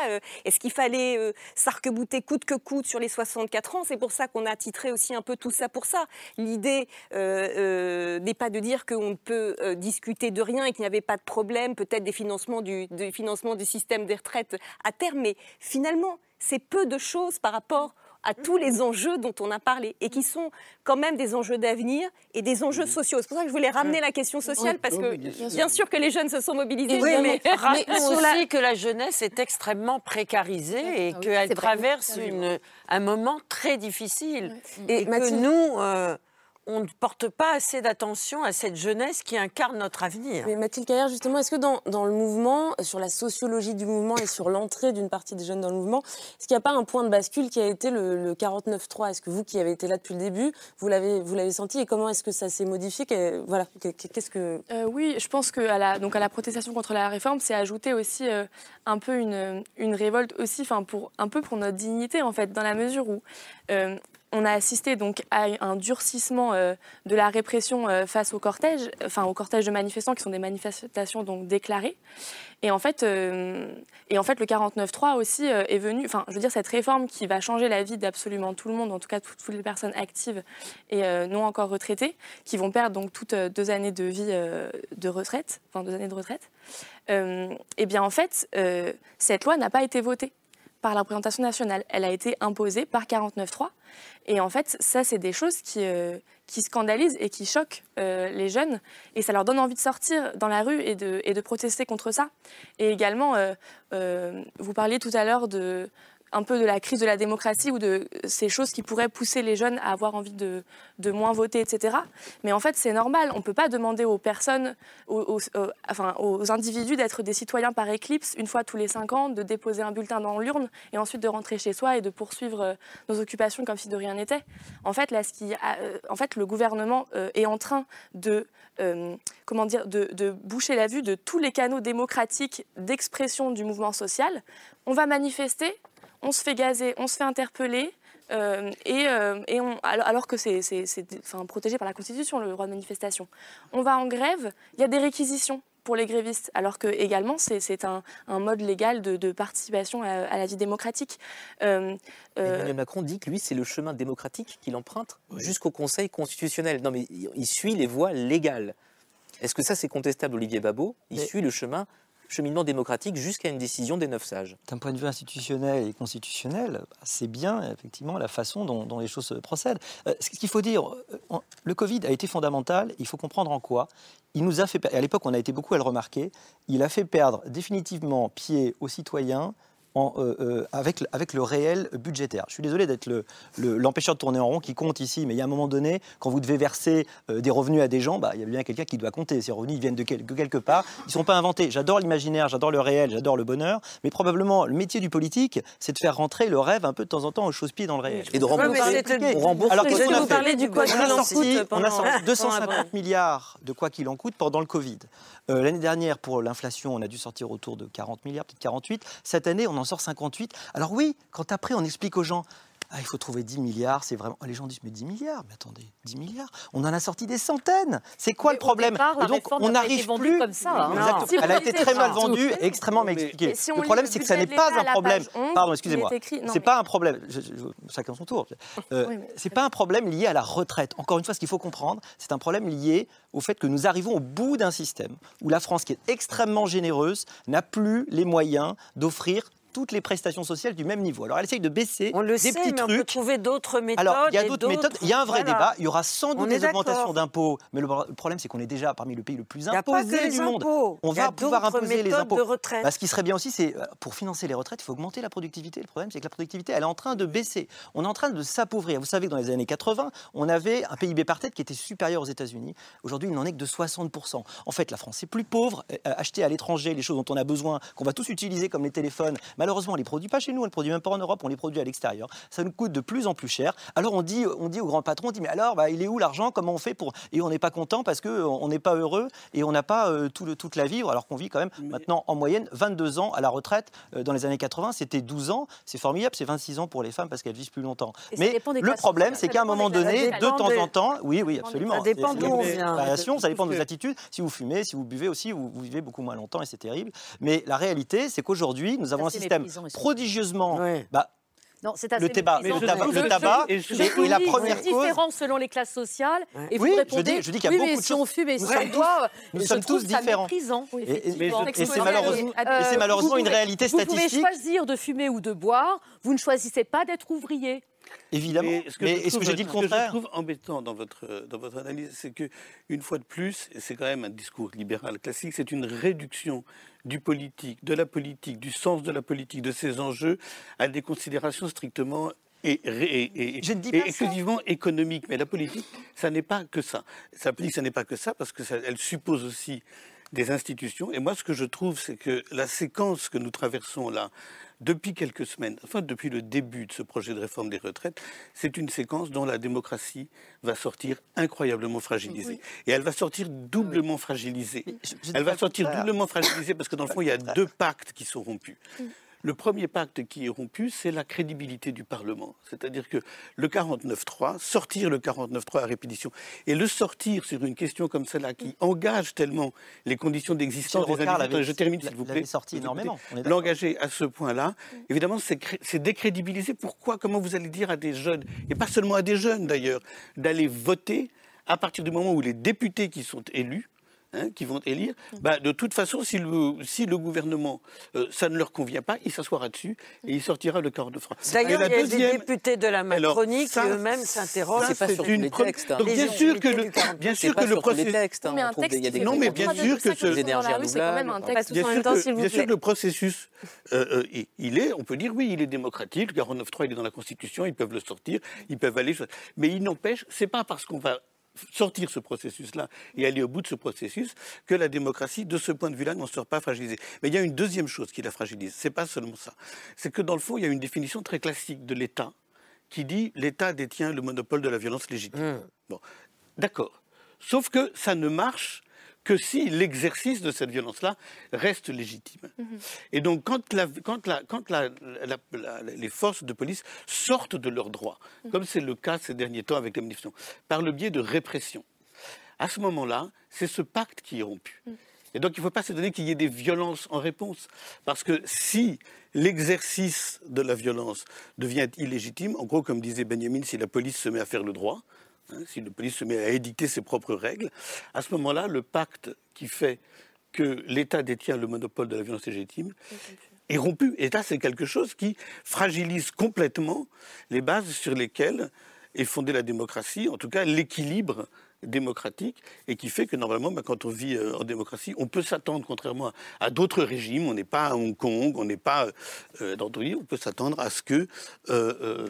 Speaker 13: Est-ce qu'il fallait s'arc-bouter coûte que coûte sur les 64 ans? C'est pour ça qu'on a titré aussi un peu tout ça pour ça. L'idée n'est pas de dire qu'on ne peut discuter de rien et qu'il n'y avait pas de problème, peut-être des financements du, du financement du système des retraites à terme, mais finalement, c'est peu de choses par rapport à tous les enjeux dont on a parlé et qui sont quand même des enjeux d'avenir et des enjeux sociaux. C'est pour ça que je voulais ramener la question sociale parce que bien sûr. que les jeunes se sont mobilisés.
Speaker 15: Oui, mais, rappelons aussi que la jeunesse est extrêmement précarisée et ah qu'elle traverse une, un moment très difficile. Et, que nous... Euh, on ne porte pas assez d'attention à cette jeunesse qui incarne notre avenir.
Speaker 2: Mais Mathilde Carrière, justement, est-ce que dans, dans, le mouvement, sur la sociologie du mouvement et sur l'entrée d'une partie des jeunes dans le mouvement, est-ce qu'il n'y a pas un point de bascule qui a été le, 49-3 Est-ce que vous, qui avez été là depuis le début, vous l'avez, vous l'avez senti et comment est-ce que ça s'est modifié? Voilà, qu'est-ce que...
Speaker 6: Euh, oui, je pense qu'à la, donc à la protestation contre la réforme, c'est ajouté aussi euh, un peu une, une révolte aussi, enfin pour un peu pour notre dignité en fait, dans la mesure où euh, on a assisté donc à un durcissement euh, de la répression euh, face au cortège, enfin de manifestants qui sont des manifestations donc déclarées. Et en fait, euh, et en fait le 49.3 aussi est venu, enfin je veux dire cette réforme qui va changer la vie d'absolument tout le monde, en tout cas toutes, toutes les personnes actives et non encore retraitées, qui vont perdre donc toutes deux années de vie de retraite, enfin deux années de retraite. et bien en fait, cette loi n'a pas été votée par la représentation nationale. Elle a été imposée par 49.3. Et en fait, ça, c'est des choses qui, euh, scandalisent et qui choquent euh, les jeunes. Et ça leur donne envie de sortir dans la rue et de, et de protester contre ça. Et également, euh, vous parliez tout à l'heure de un peu de la crise de la démocratie ou de ces choses qui pourraient pousser les jeunes à avoir envie de, moins voter, etc. Mais en fait, c'est normal. On ne peut pas demander aux personnes, aux, enfin, aux individus d'être des citoyens par éclipse une fois tous les cinq ans, de déposer un bulletin dans l'urne et ensuite de rentrer chez soi et de poursuivre euh, nos occupations comme si de rien n'était. En fait, euh, en fait, le gouvernement euh, est en train de, comment dire, de boucher la vue de tous les canaux démocratiques d'expression du mouvement social. On va manifester, on se fait gazer, on se fait interpeller. Euh, et, euh, et on, alors que c'est enfin, protégé par la Constitution, le droit de manifestation. On va en grève, il y a des réquisitions pour les grévistes, alors que également c'est un, un, mode légal de, de participation à, la vie démocratique.
Speaker 12: Euh, Emmanuel Macron dit que lui, c'est le chemin démocratique qu'il emprunte jusqu'au Conseil constitutionnel. Non, mais il suit les voies légales. Est-ce que ça, c'est contestable, Olivier Babot? Il suit le chemin cheminement démocratique jusqu'à une décision des neuf sages.
Speaker 11: D'un point de vue institutionnel et constitutionnel, c'est bien effectivement la façon dont, les choses procèdent. Euh, ce qu'il faut dire, euh, le Covid a été fondamental, il faut comprendre en quoi. Il nous a fait, à l'époque on a été beaucoup à le remarquer, il a fait perdre définitivement pied aux citoyens euh, euh, avec, avec le réel budgétaire. Je suis désolé d'être l'empêcheur le, de tourner en rond qui compte ici, mais il y a un moment donné, quand vous devez verser euh, des revenus à des gens, bah, il y a bien quelqu'un qui doit compter. Ces revenus ils viennent de, quelque part, ils ne sont pas inventés. J'adore l'imaginaire, j'adore le réel, j'adore le bonheur, mais probablement le métier du politique, c'est de faire rentrer le rêve un peu de temps en temps aux choses-pieds dans le réel.
Speaker 12: Et de rembourser.
Speaker 2: on rembourse. Alors
Speaker 11: qu'est-ce
Speaker 2: qu'on a fait du quoi qu'il en coûte
Speaker 11: On a sorti 250 milliards de quoi qu'il en coûte pendant le Covid. L'année dernière, pour l'inflation, on a dû sortir autour de 40 milliards, peut-être 48. Cette année, on en sort 58. Alors oui, quand après on explique aux gens, ah, il faut trouver 10 milliards, c'est vraiment. Les gens disent, mais 10 milliards, mais attendez, 10 milliards, on en a sorti des centaines. C'est quoi le problème
Speaker 10: Et donc, on n'arrive plus. Comme ça, hein.
Speaker 11: Elle a été très mal vendue et extrêmement mal expliquée. le problème, c'est que ça n'est pas un problème. Pardon, excusez-moi. C'est pas un problème. chacun son tour. Euh, c'est pas un problème lié à la retraite. Encore une fois, ce qu'il faut comprendre, c'est un problème lié au fait que nous arrivons au bout d'un système où la France, qui est extrêmement généreuse, n'a plus les moyens d'offrir toutes les prestations sociales du même niveau. Alors elle essaye de baisser
Speaker 15: on le
Speaker 11: des
Speaker 15: sait,
Speaker 11: petits
Speaker 15: mais
Speaker 11: trucs.
Speaker 15: On peut trouver d'autres méthodes.
Speaker 11: Alors il y a d'autres méthodes. Il y a un vrai débat. Il y aura sans doute des augmentations d'impôts, mais le problème c'est qu'on est déjà parmi le pays le plus imposé du monde. On va pouvoir imposer les impôts. Bah, ce qui serait bien aussi, c'est euh, pour financer les retraites, il faut augmenter la productivité. Le problème c'est que la productivité, elle est en train de baisser. On est en train de s'appauvrir. Vous savez que dans les années 80, on avait un PIB par tête qui était supérieur aux États-Unis. Aujourd'hui, il n'en est que de 60% En fait, la France est plus pauvre. Euh, acheter à l'étranger les choses dont on a besoin, qu'on va tous utiliser comme les téléphones, malheureusement, on les produit pas chez nous, on ne les produit même pas en Europe, on les produit à l'extérieur. Ça nous coûte de plus en plus cher. Alors on dit, on dit au grand patron, on dit mais alors, bah, il est où l'argent? Comment on fait pour? Et on n'est pas content parce qu'on n'est pas heureux et on n'a pas euh, tout le, toute la vie, alors qu'on vit quand même maintenant en moyenne 22 ans à la retraite. Euh, dans les années 80, c'était 12 ans. C'est formidable, c'est 26 ans pour les femmes parce qu'elles vivent plus longtemps. mais le problème, c'est qu'à un moment donné, de temps en temps, oui, oui, absolument. Ça
Speaker 15: dépend d'où on vient.
Speaker 11: Ça dépend de vos attitudes. Si vous fumez, si vous buvez aussi, vous, vivez beaucoup moins longtemps et c'est terrible. Mais la réalité, c'est qu'aujourd'hui, nous avons un système prodigieusement bah,
Speaker 10: non, c'est
Speaker 11: le, tabac, le tabac, le tabac est, la première cause.
Speaker 10: différent selon les classes sociales. Et
Speaker 11: oui, je dis, je dis qu'il y a beaucoup de
Speaker 10: si on fume et
Speaker 11: si
Speaker 10: on boit,
Speaker 11: nous sommes tous différents.
Speaker 10: Et,
Speaker 11: c'est malheureusement, euh, malheureusement une réalité statistique.
Speaker 10: Vous pouvez choisir de fumer ou de boire. Vous ne choisissez pas d'être ouvrier.
Speaker 11: Évidemment. Ce que est-ce que j'ai dit le contraire
Speaker 14: Ce que je trouve embêtant dans votre, dans votre analyse, c'est que une fois de plus, et c'est quand même un discours libéral classique, c'est une réduction du politique, de la politique, du sens de la politique, de ses enjeux, à des considérations strictement et, et, exclusivement économiques. Mais la politique, ça n'est pas que ça. La politique, ça n'est pas que ça, parce qu'elle suppose aussi des institutions. Et moi, ce que je trouve, c'est que la séquence que nous traversons là, depuis quelques semaines, enfin depuis le début de ce projet de réforme des retraites, c'est une séquence dont la démocratie va sortir incroyablement fragilisée. Et elle va sortir doublement fragilisée. elle va sortir doublement fragilisée parce que dans le fond, il y a deux pactes qui sont rompus. Le premier pacte qui est rompu, c'est la crédibilité du Parlement. C'est-à-dire que le 49-3, sortir le 49-3 à répétition, et le sortir sur une question comme celle-là qui engage tellement les conditions d'existence des individus. Je termine, s'il vous plaît.
Speaker 11: sorti énormément.
Speaker 14: L'engager à ce point-là, évidemment, c'est décrédibiliser. Pourquoi Comment vous allez dire à des jeunes, et pas seulement à des jeunes d'ailleurs, d'aller voter à partir du moment où les députés qui sont élus hein, qui vont élire, bah, de toute façon, si le, si le gouvernement, euh, ça ne leur convient pas, il s'assoira dessus et il sortira le corps de France.
Speaker 15: D'ailleurs, il
Speaker 14: la
Speaker 15: y a
Speaker 14: deuxième-
Speaker 15: des députés de la Macronie qui eux-mêmes s'interrogent.
Speaker 14: c'est une pre-
Speaker 12: hein.
Speaker 14: Donc bien sûr que le, bien sûr que le processus.
Speaker 6: Mais un texte qui fait
Speaker 14: non, mais bien sûr que ce.
Speaker 6: sont dans la rue, c'est quand même un texte
Speaker 14: Bien
Speaker 6: en
Speaker 14: sûr que- le processus, euh, euh, il- il est, on peut dire oui, il est démocratique. Le 49.3, il est dans la Constitution, ils peuvent le sortir, ils peuvent aller. Mais il n'empêche, c'est pas parce qu'on va sortir ce processus-là et aller au bout de ce processus que la démocratie, de ce point de vue-là, n'en sort pas fragilisée. Mais il y a une deuxième chose qui la fragilise. C'est pas seulement ça. C'est que dans le fond, il y a une définition très classique de l'État qui dit l'État détient le monopole de la violence légitime. Bon, d'accord. Sauf que ça ne marche que si l'exercice de cette violence-là reste légitime. Et donc, quand, la- quand la- quand la- la- la- les forces de police sortent de leurs droits, comme c'est le cas ces derniers temps avec les manifestants, par le biais de répression, à ce moment-là, c'est ce pacte qui est rompu. Et donc, il ne faut pas se donner qu'il y ait des violences en réponse. Parce que si l'exercice de la violence devient illégitime, en gros, comme disait Benjamin, si la police se met à faire le droit, hein, si la police se met à édicter ses propres règles, à ce moment-là, le pacte qui fait que l'État détient le monopole de la violence légitime est rompu. Et ça, c'est quelque chose qui fragilise complètement les bases sur lesquelles est fondée la démocratie, en tout cas l'équilibre démocratique, et qui fait que normalement, ben, quand on vit euh, en démocratie, on peut s'attendre, contrairement à, d'autres régimes, on n'est pas à Hong Kong, on n'est pas euh, dans d'autres pays, on peut s'attendre à ce que, euh, euh, euh,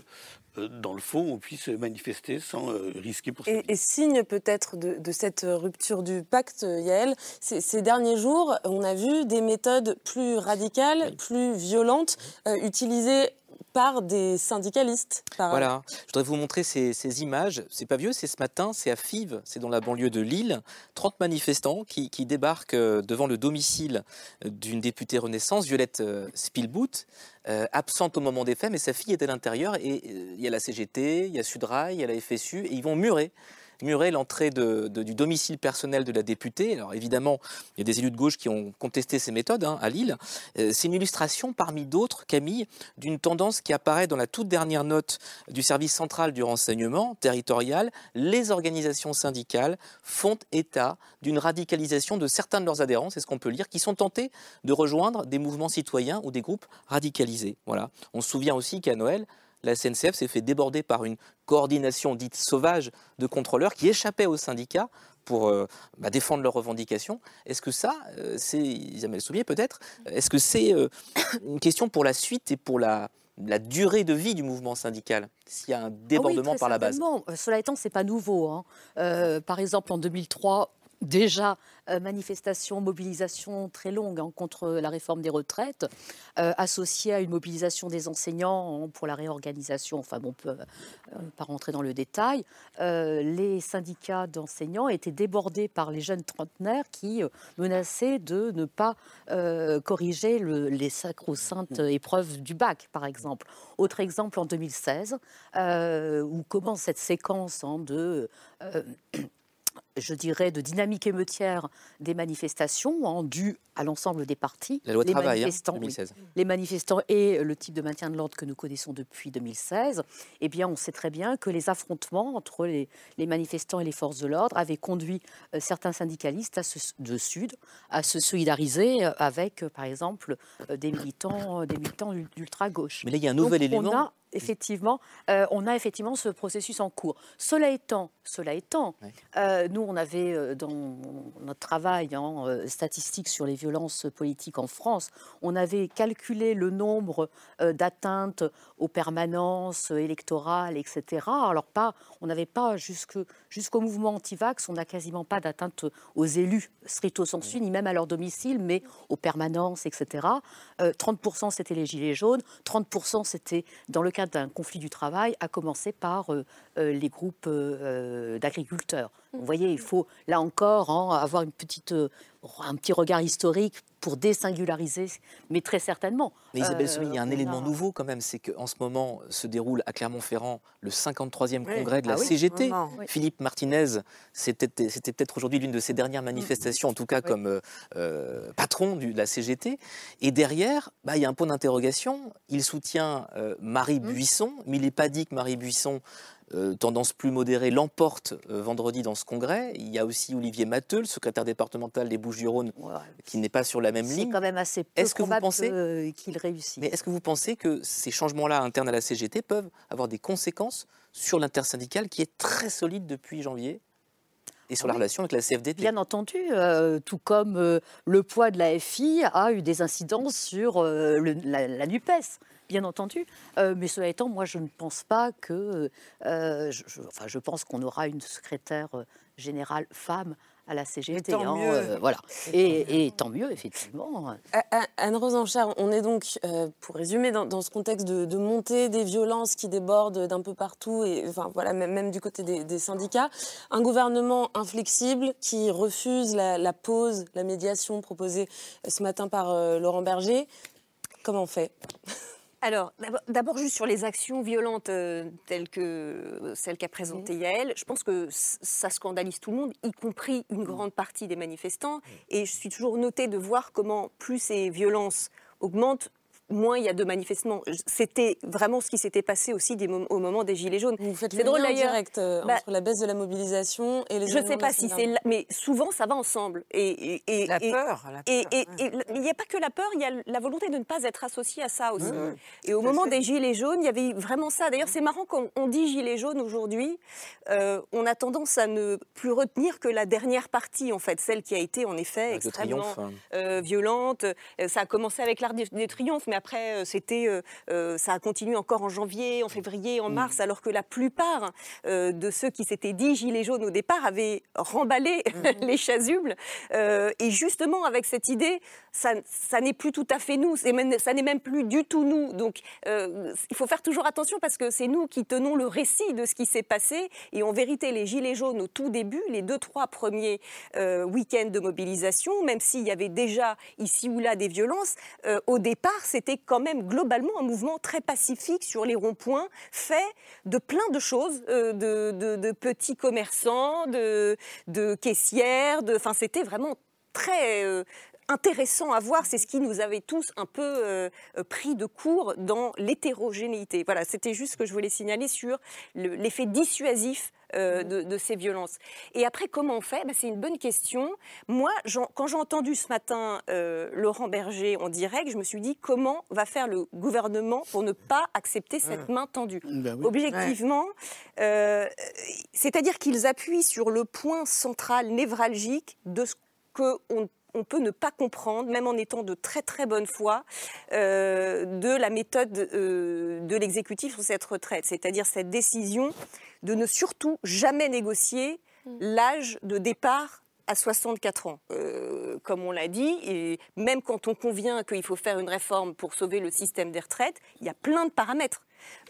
Speaker 14: dans le fond, on puisse manifester sans euh, risquer pour.
Speaker 2: Et, et signe peut-être de, de cette rupture du pacte, Yael, ces, ces derniers jours, on a vu des méthodes plus radicales, plus violentes, euh, utilisées par des syndicalistes.
Speaker 12: Voilà, je voudrais vous montrer ces, ces images. C'est pas vieux, c'est ce matin, c'est à Fives, c'est dans la banlieue de Lille. 30 manifestants qui, débarquent euh, devant le domicile euh, d'une députée Renaissance, Violette euh, Spielbout, euh, absente au moment des faits, mais sa fille est à l'intérieur. Et il y a la CGT, il y a Sudrail, il y a la FSU, et ils vont murer murer l'entrée du domicile personnel de la députée. Alors évidemment, il y a des élus de gauche qui ont contesté ces méthodes hein, à Lille. Euh, C'est une illustration parmi d'autres, Camille, d'une tendance qui apparaît dans la toute dernière note du service central du renseignement territorial. Les organisations syndicales font état d'une radicalisation de certains de leurs adhérents, c'est ce qu'on peut lire, qui sont tentés de rejoindre des mouvements citoyens ou des groupes radicalisés. Voilà. On se souvient aussi qu'à Noël, la SNCF s'est fait déborder par une coordination dite sauvage de contrôleurs qui échappaient aux syndicats pour euh, bah, défendre leurs revendications. Est-ce que ça, euh, c'est, Isabelle Soumier peut-être, est-ce que c'est euh, une question pour la suite et pour la, la durée de vie du mouvement syndical S'il y a un
Speaker 10: Ah oui,
Speaker 12: débordement par la base?
Speaker 10: Cela étant, c'est pas nouveau. hein. Euh, par exemple, en 2003, déjà euh, manifestation, mobilisation très longue hein, contre la réforme des retraites, euh, associée à une mobilisation des enseignants hein, pour la réorganisation. Enfin, bon, on peut euh, pas rentrer dans le détail. Les syndicats d'enseignants étaient débordés par les jeunes trentenaires qui menaçaient de ne pas corriger le- les sacro-saintes épreuves du bac, par exemple. Autre exemple en 2016, euh, où commence cette séquence hein, de je dirais, de dynamique émeutière des manifestations, hein, due à l'ensemble des partis.
Speaker 12: La loi
Speaker 10: les
Speaker 12: travail, hein,
Speaker 10: manifestants, oui.
Speaker 12: 2016.
Speaker 10: les manifestants et le type de maintien de l'ordre que nous connaissons depuis 2016, eh bien, on sait très bien que les affrontements entre les, les manifestants et les forces de l'ordre avaient conduit euh, certains syndicalistes à se, de Sud à se solidariser euh, avec, euh, par exemple, euh, des militants, des militants d'ul- d'ultra-gauche.
Speaker 12: Mais là, il y a un nouvel
Speaker 10: Donc,
Speaker 12: élément.
Speaker 10: Effectivement, euh, on a effectivement ce processus en cours. Cela étant, cela étant, euh, nous on avait euh, dans notre travail en euh, statistique sur les violences politiques en France, on avait calculé le nombre d'atteintes aux permanences électorales, etc. Alors pas, on n'avait pas jusque jusqu'au mouvement anti-vax, on n'a quasiment pas d'atteinte aux élus stricto sensu, ni même à leur domicile, mais aux permanences, etc. Euh, 30% c'était les gilets jaunes, 30% c'était dans le cadre d'un conflit du travail, à commencer par euh, euh, les groupes euh, euh, d'agriculteurs. Vous voyez, il faut là encore hein, avoir une petite, euh, un petit regard historique pour désingulariser, mais très certainement.
Speaker 12: Mais Isabelle
Speaker 10: Euh,
Speaker 12: Soumier, il y a un élément
Speaker 10: a-
Speaker 12: nouveau quand même, c'est qu'en ce moment se déroule à Clermont-Ferrand le 53e
Speaker 15: Oui.
Speaker 12: congrès de la
Speaker 15: Ah oui,
Speaker 12: CGT.
Speaker 10: Oui.
Speaker 12: Philippe Martinez, c'était c'était peut-être aujourd'hui l'une de ses dernières manifestations, en tout cas comme euh, euh, patron du- de la CGT. Et derrière, bah, il y a un point d'interrogation. Il soutient euh, Marie Buisson, mais il n'est pas dit que Marie Buisson euh, tendance plus modérée l'emporte euh, vendredi dans ce congrès. Il y a aussi Olivier Matteux, le secrétaire départemental des Bouches-du-Rhône, qui n'est pas sur la même ligne.
Speaker 10: C'est quand même assez peu est-ce que vous pensez qu'il réussit.
Speaker 12: Mais est-ce que vous pensez que ces changements-là internes à la CGT peuvent avoir des conséquences sur l'intersyndicale qui est très solide depuis janvier et sur la relation avec la CFDT.
Speaker 10: Bien entendu, tout comme le poids de la FI a eu des incidences sur la, la, NUPES bien entendu. Euh, mais cela étant, moi, je ne pense pas que. Euh, je, enfin, je pense qu'on aura une secrétaire euh, générale femme à la CGT.
Speaker 15: Hein, mieux.
Speaker 10: voilà. Et, tant mieux, effectivement.
Speaker 2: Anne-Rose Anchard, on est donc, pour résumer, dans, ce contexte de, montée des violences qui débordent d'un peu partout, et enfin, voilà, même, du côté des, syndicats. Un gouvernement inflexible qui refuse la, la pause, la médiation proposée ce matin par Laurent Berger. Comment on fait?
Speaker 13: Alors, d'abord, juste sur les actions violentes euh, telles que euh, celles qu'a présentées Yael, je pense que ça scandalise tout le monde, y compris une grande partie des manifestants. Et je suis toujours notée de voir comment plus ces violences augmentent, moins il y a de manifestements. C'était vraiment ce qui s'était passé aussi au moment des Gilets jaunes.
Speaker 2: Vous faites le lien direct euh, bah, entre la baisse de la mobilisation et les
Speaker 13: Je ne sais pas si c'est... Mais souvent, ça va ensemble. Et,
Speaker 15: et, la, peur,
Speaker 13: Et il n'y a pas que la peur, il y a la volonté de ne pas être associé à ça aussi. Et au moment des Gilets jaunes, il y avait vraiment ça. D'ailleurs, c'est marrant quand on dit Gilets jaunes aujourd'hui, euh, on a tendance à ne plus retenir que la dernière partie, en fait, celle qui a été en effet extrêmement hein. euh, violente. Ça a commencé avec l'art des, des triomphes, mais après, euh, c'était, euh, euh, ça a continué encore en janvier, en février, en mars, alors que la plupart de ceux qui s'étaient dit gilets jaunes au départ avaient remballé mhm. les chasubles. et justement, avec cette idée, ça, ça n'est plus tout à fait nous, même, ça n'est même plus du tout nous. Donc, il faut faire toujours attention parce que c'est nous qui tenons le récit de ce qui s'est passé. Et en vérité, les gilets jaunes au tout début, les deux, trois premiers week-ends de mobilisation, même s'il y avait déjà ici ou là des violences, au départ, c'était quand même globalement un mouvement très pacifique sur les ronds-points, fait de plein de choses, euh, de, petits commerçants, de, caissières, enfin c'était vraiment très euh, intéressant à voir. C'est ce qui nous avait tous un peu euh, pris de court dans l'hétérogénéité. Voilà, c'était juste ce que je voulais signaler sur l'effet dissuasif euh, de, ces violences. Et après, comment on fait? Ben, C'est une bonne question. Moi, quand j'ai entendu ce matin euh, Laurent Berger en direct, je me suis dit comment va faire le gouvernement pour ne pas accepter cette main tendue? Ben Objectivement, euh, c'est-à-dire qu'ils appuient sur le point central névralgique de ce qu'on on peut ne pas comprendre, même en étant de très très bonne foi, de la méthode de l'exécutif sur cette retraite, c'est-à-dire cette décision de ne surtout jamais négocier mm. l'âge de départ à 64 ans, euh, comme on l'a dit, et même quand on convient qu'il faut faire une réforme pour sauver le système des retraites, il y a plein de paramètres.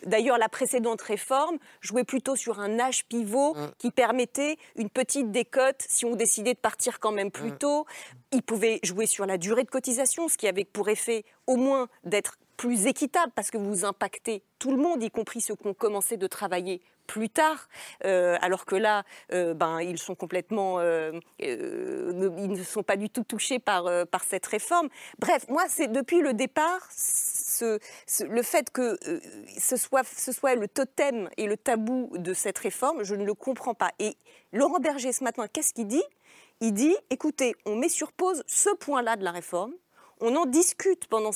Speaker 13: D'ailleurs, la précédente réforme jouait plutôt sur un âge pivot mm. qui permettait une petite décote si on décidait de partir quand même plus mm. tôt. Il pouvait jouer sur la durée de cotisation, ce qui avait pour effet au moins d'être plus équitable parce que vous impactez tout le monde, y compris ceux qui ont commencé de travailler plus tard, euh, alors que là, euh, ben, ils sont complètement, euh, ils ne sont pas du tout touchés par, par cette réforme. Bref, moi, c'est depuis le départ, ce, le fait que ce, soit, ce soit le totem et le tabou de cette réforme, je ne le comprends pas. Et Laurent Berger, ce matin, qu'est-ce qu'il dit? Il dit, écoutez, on met sur pause ce point-là de la réforme, on en discute pendant,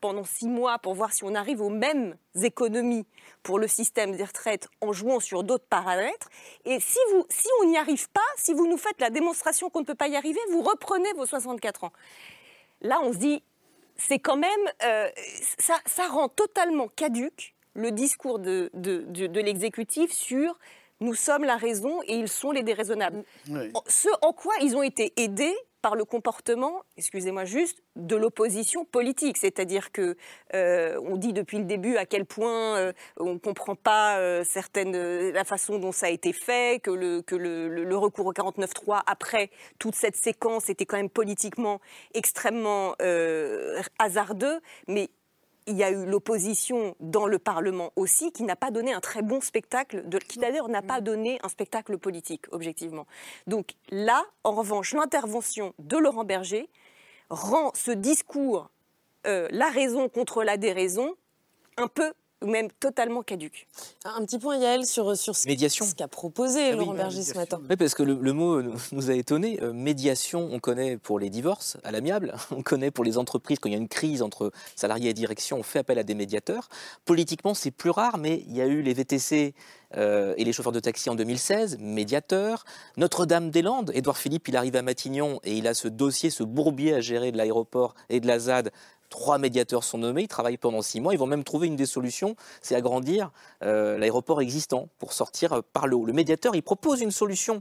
Speaker 13: pendant six mois pour voir si on arrive aux mêmes économies pour le système des retraites en jouant sur d'autres paramètres. Et si, vous, si on n'y arrive pas, si vous nous faites la démonstration qu'on ne peut pas y arriver, vous reprenez vos 64 ans. Là, on se dit, c'est quand même, euh, ça, ça, rend totalement caduque le discours de, de, de, l'exécutif sur nous sommes la raison et ils sont les déraisonnables. Ce en quoi ils ont été aidés par le comportement, excusez-moi juste, de l'opposition politique. C'est-à-dire que euh, on dit depuis le début à quel point euh, on ne comprend pas euh, certaines, la façon dont ça a été fait, que le, le recours au 49-3 après toute cette séquence était quand même politiquement extrêmement hasardeux. Mais il y a eu l'opposition dans le Parlement aussi, qui n'a pas donné un très bon spectacle, de, qui d'ailleurs n'a pas donné un spectacle politique, objectivement. Donc là, en revanche, l'intervention de Laurent Berger rend ce discours, euh, la raison contre la déraison, un peu ou même totalement caduque.
Speaker 2: Un petit point, Yael, sur, sur ce,
Speaker 12: Médiation.
Speaker 2: ce qu'a proposé
Speaker 12: Ah oui,
Speaker 2: Laurent Berger ce matin.
Speaker 12: Oui, parce que le, le mot nous- nous a étonné. Euh, médiation, on connaît pour les divorces à l'amiable, on connaît pour les entreprises quand il y a une crise entre salariés et direction, on fait appel à des médiateurs. Politiquement, c'est plus rare, mais il y a eu les VTC euh, et les chauffeurs de taxi en 2016, médiateurs. Notre-Dame-des-Landes, Édouard Philippe, il arrive à Matignon et il a ce dossier, ce bourbier à gérer de l'aéroport et de la ZAD. Trois médiateurs sont nommés, ils travaillent pendant six mois, ils vont même trouver une des solutions, c'est agrandir euh, l'aéroport existant pour sortir euh, par le haut. Le médiateur, il propose une solution.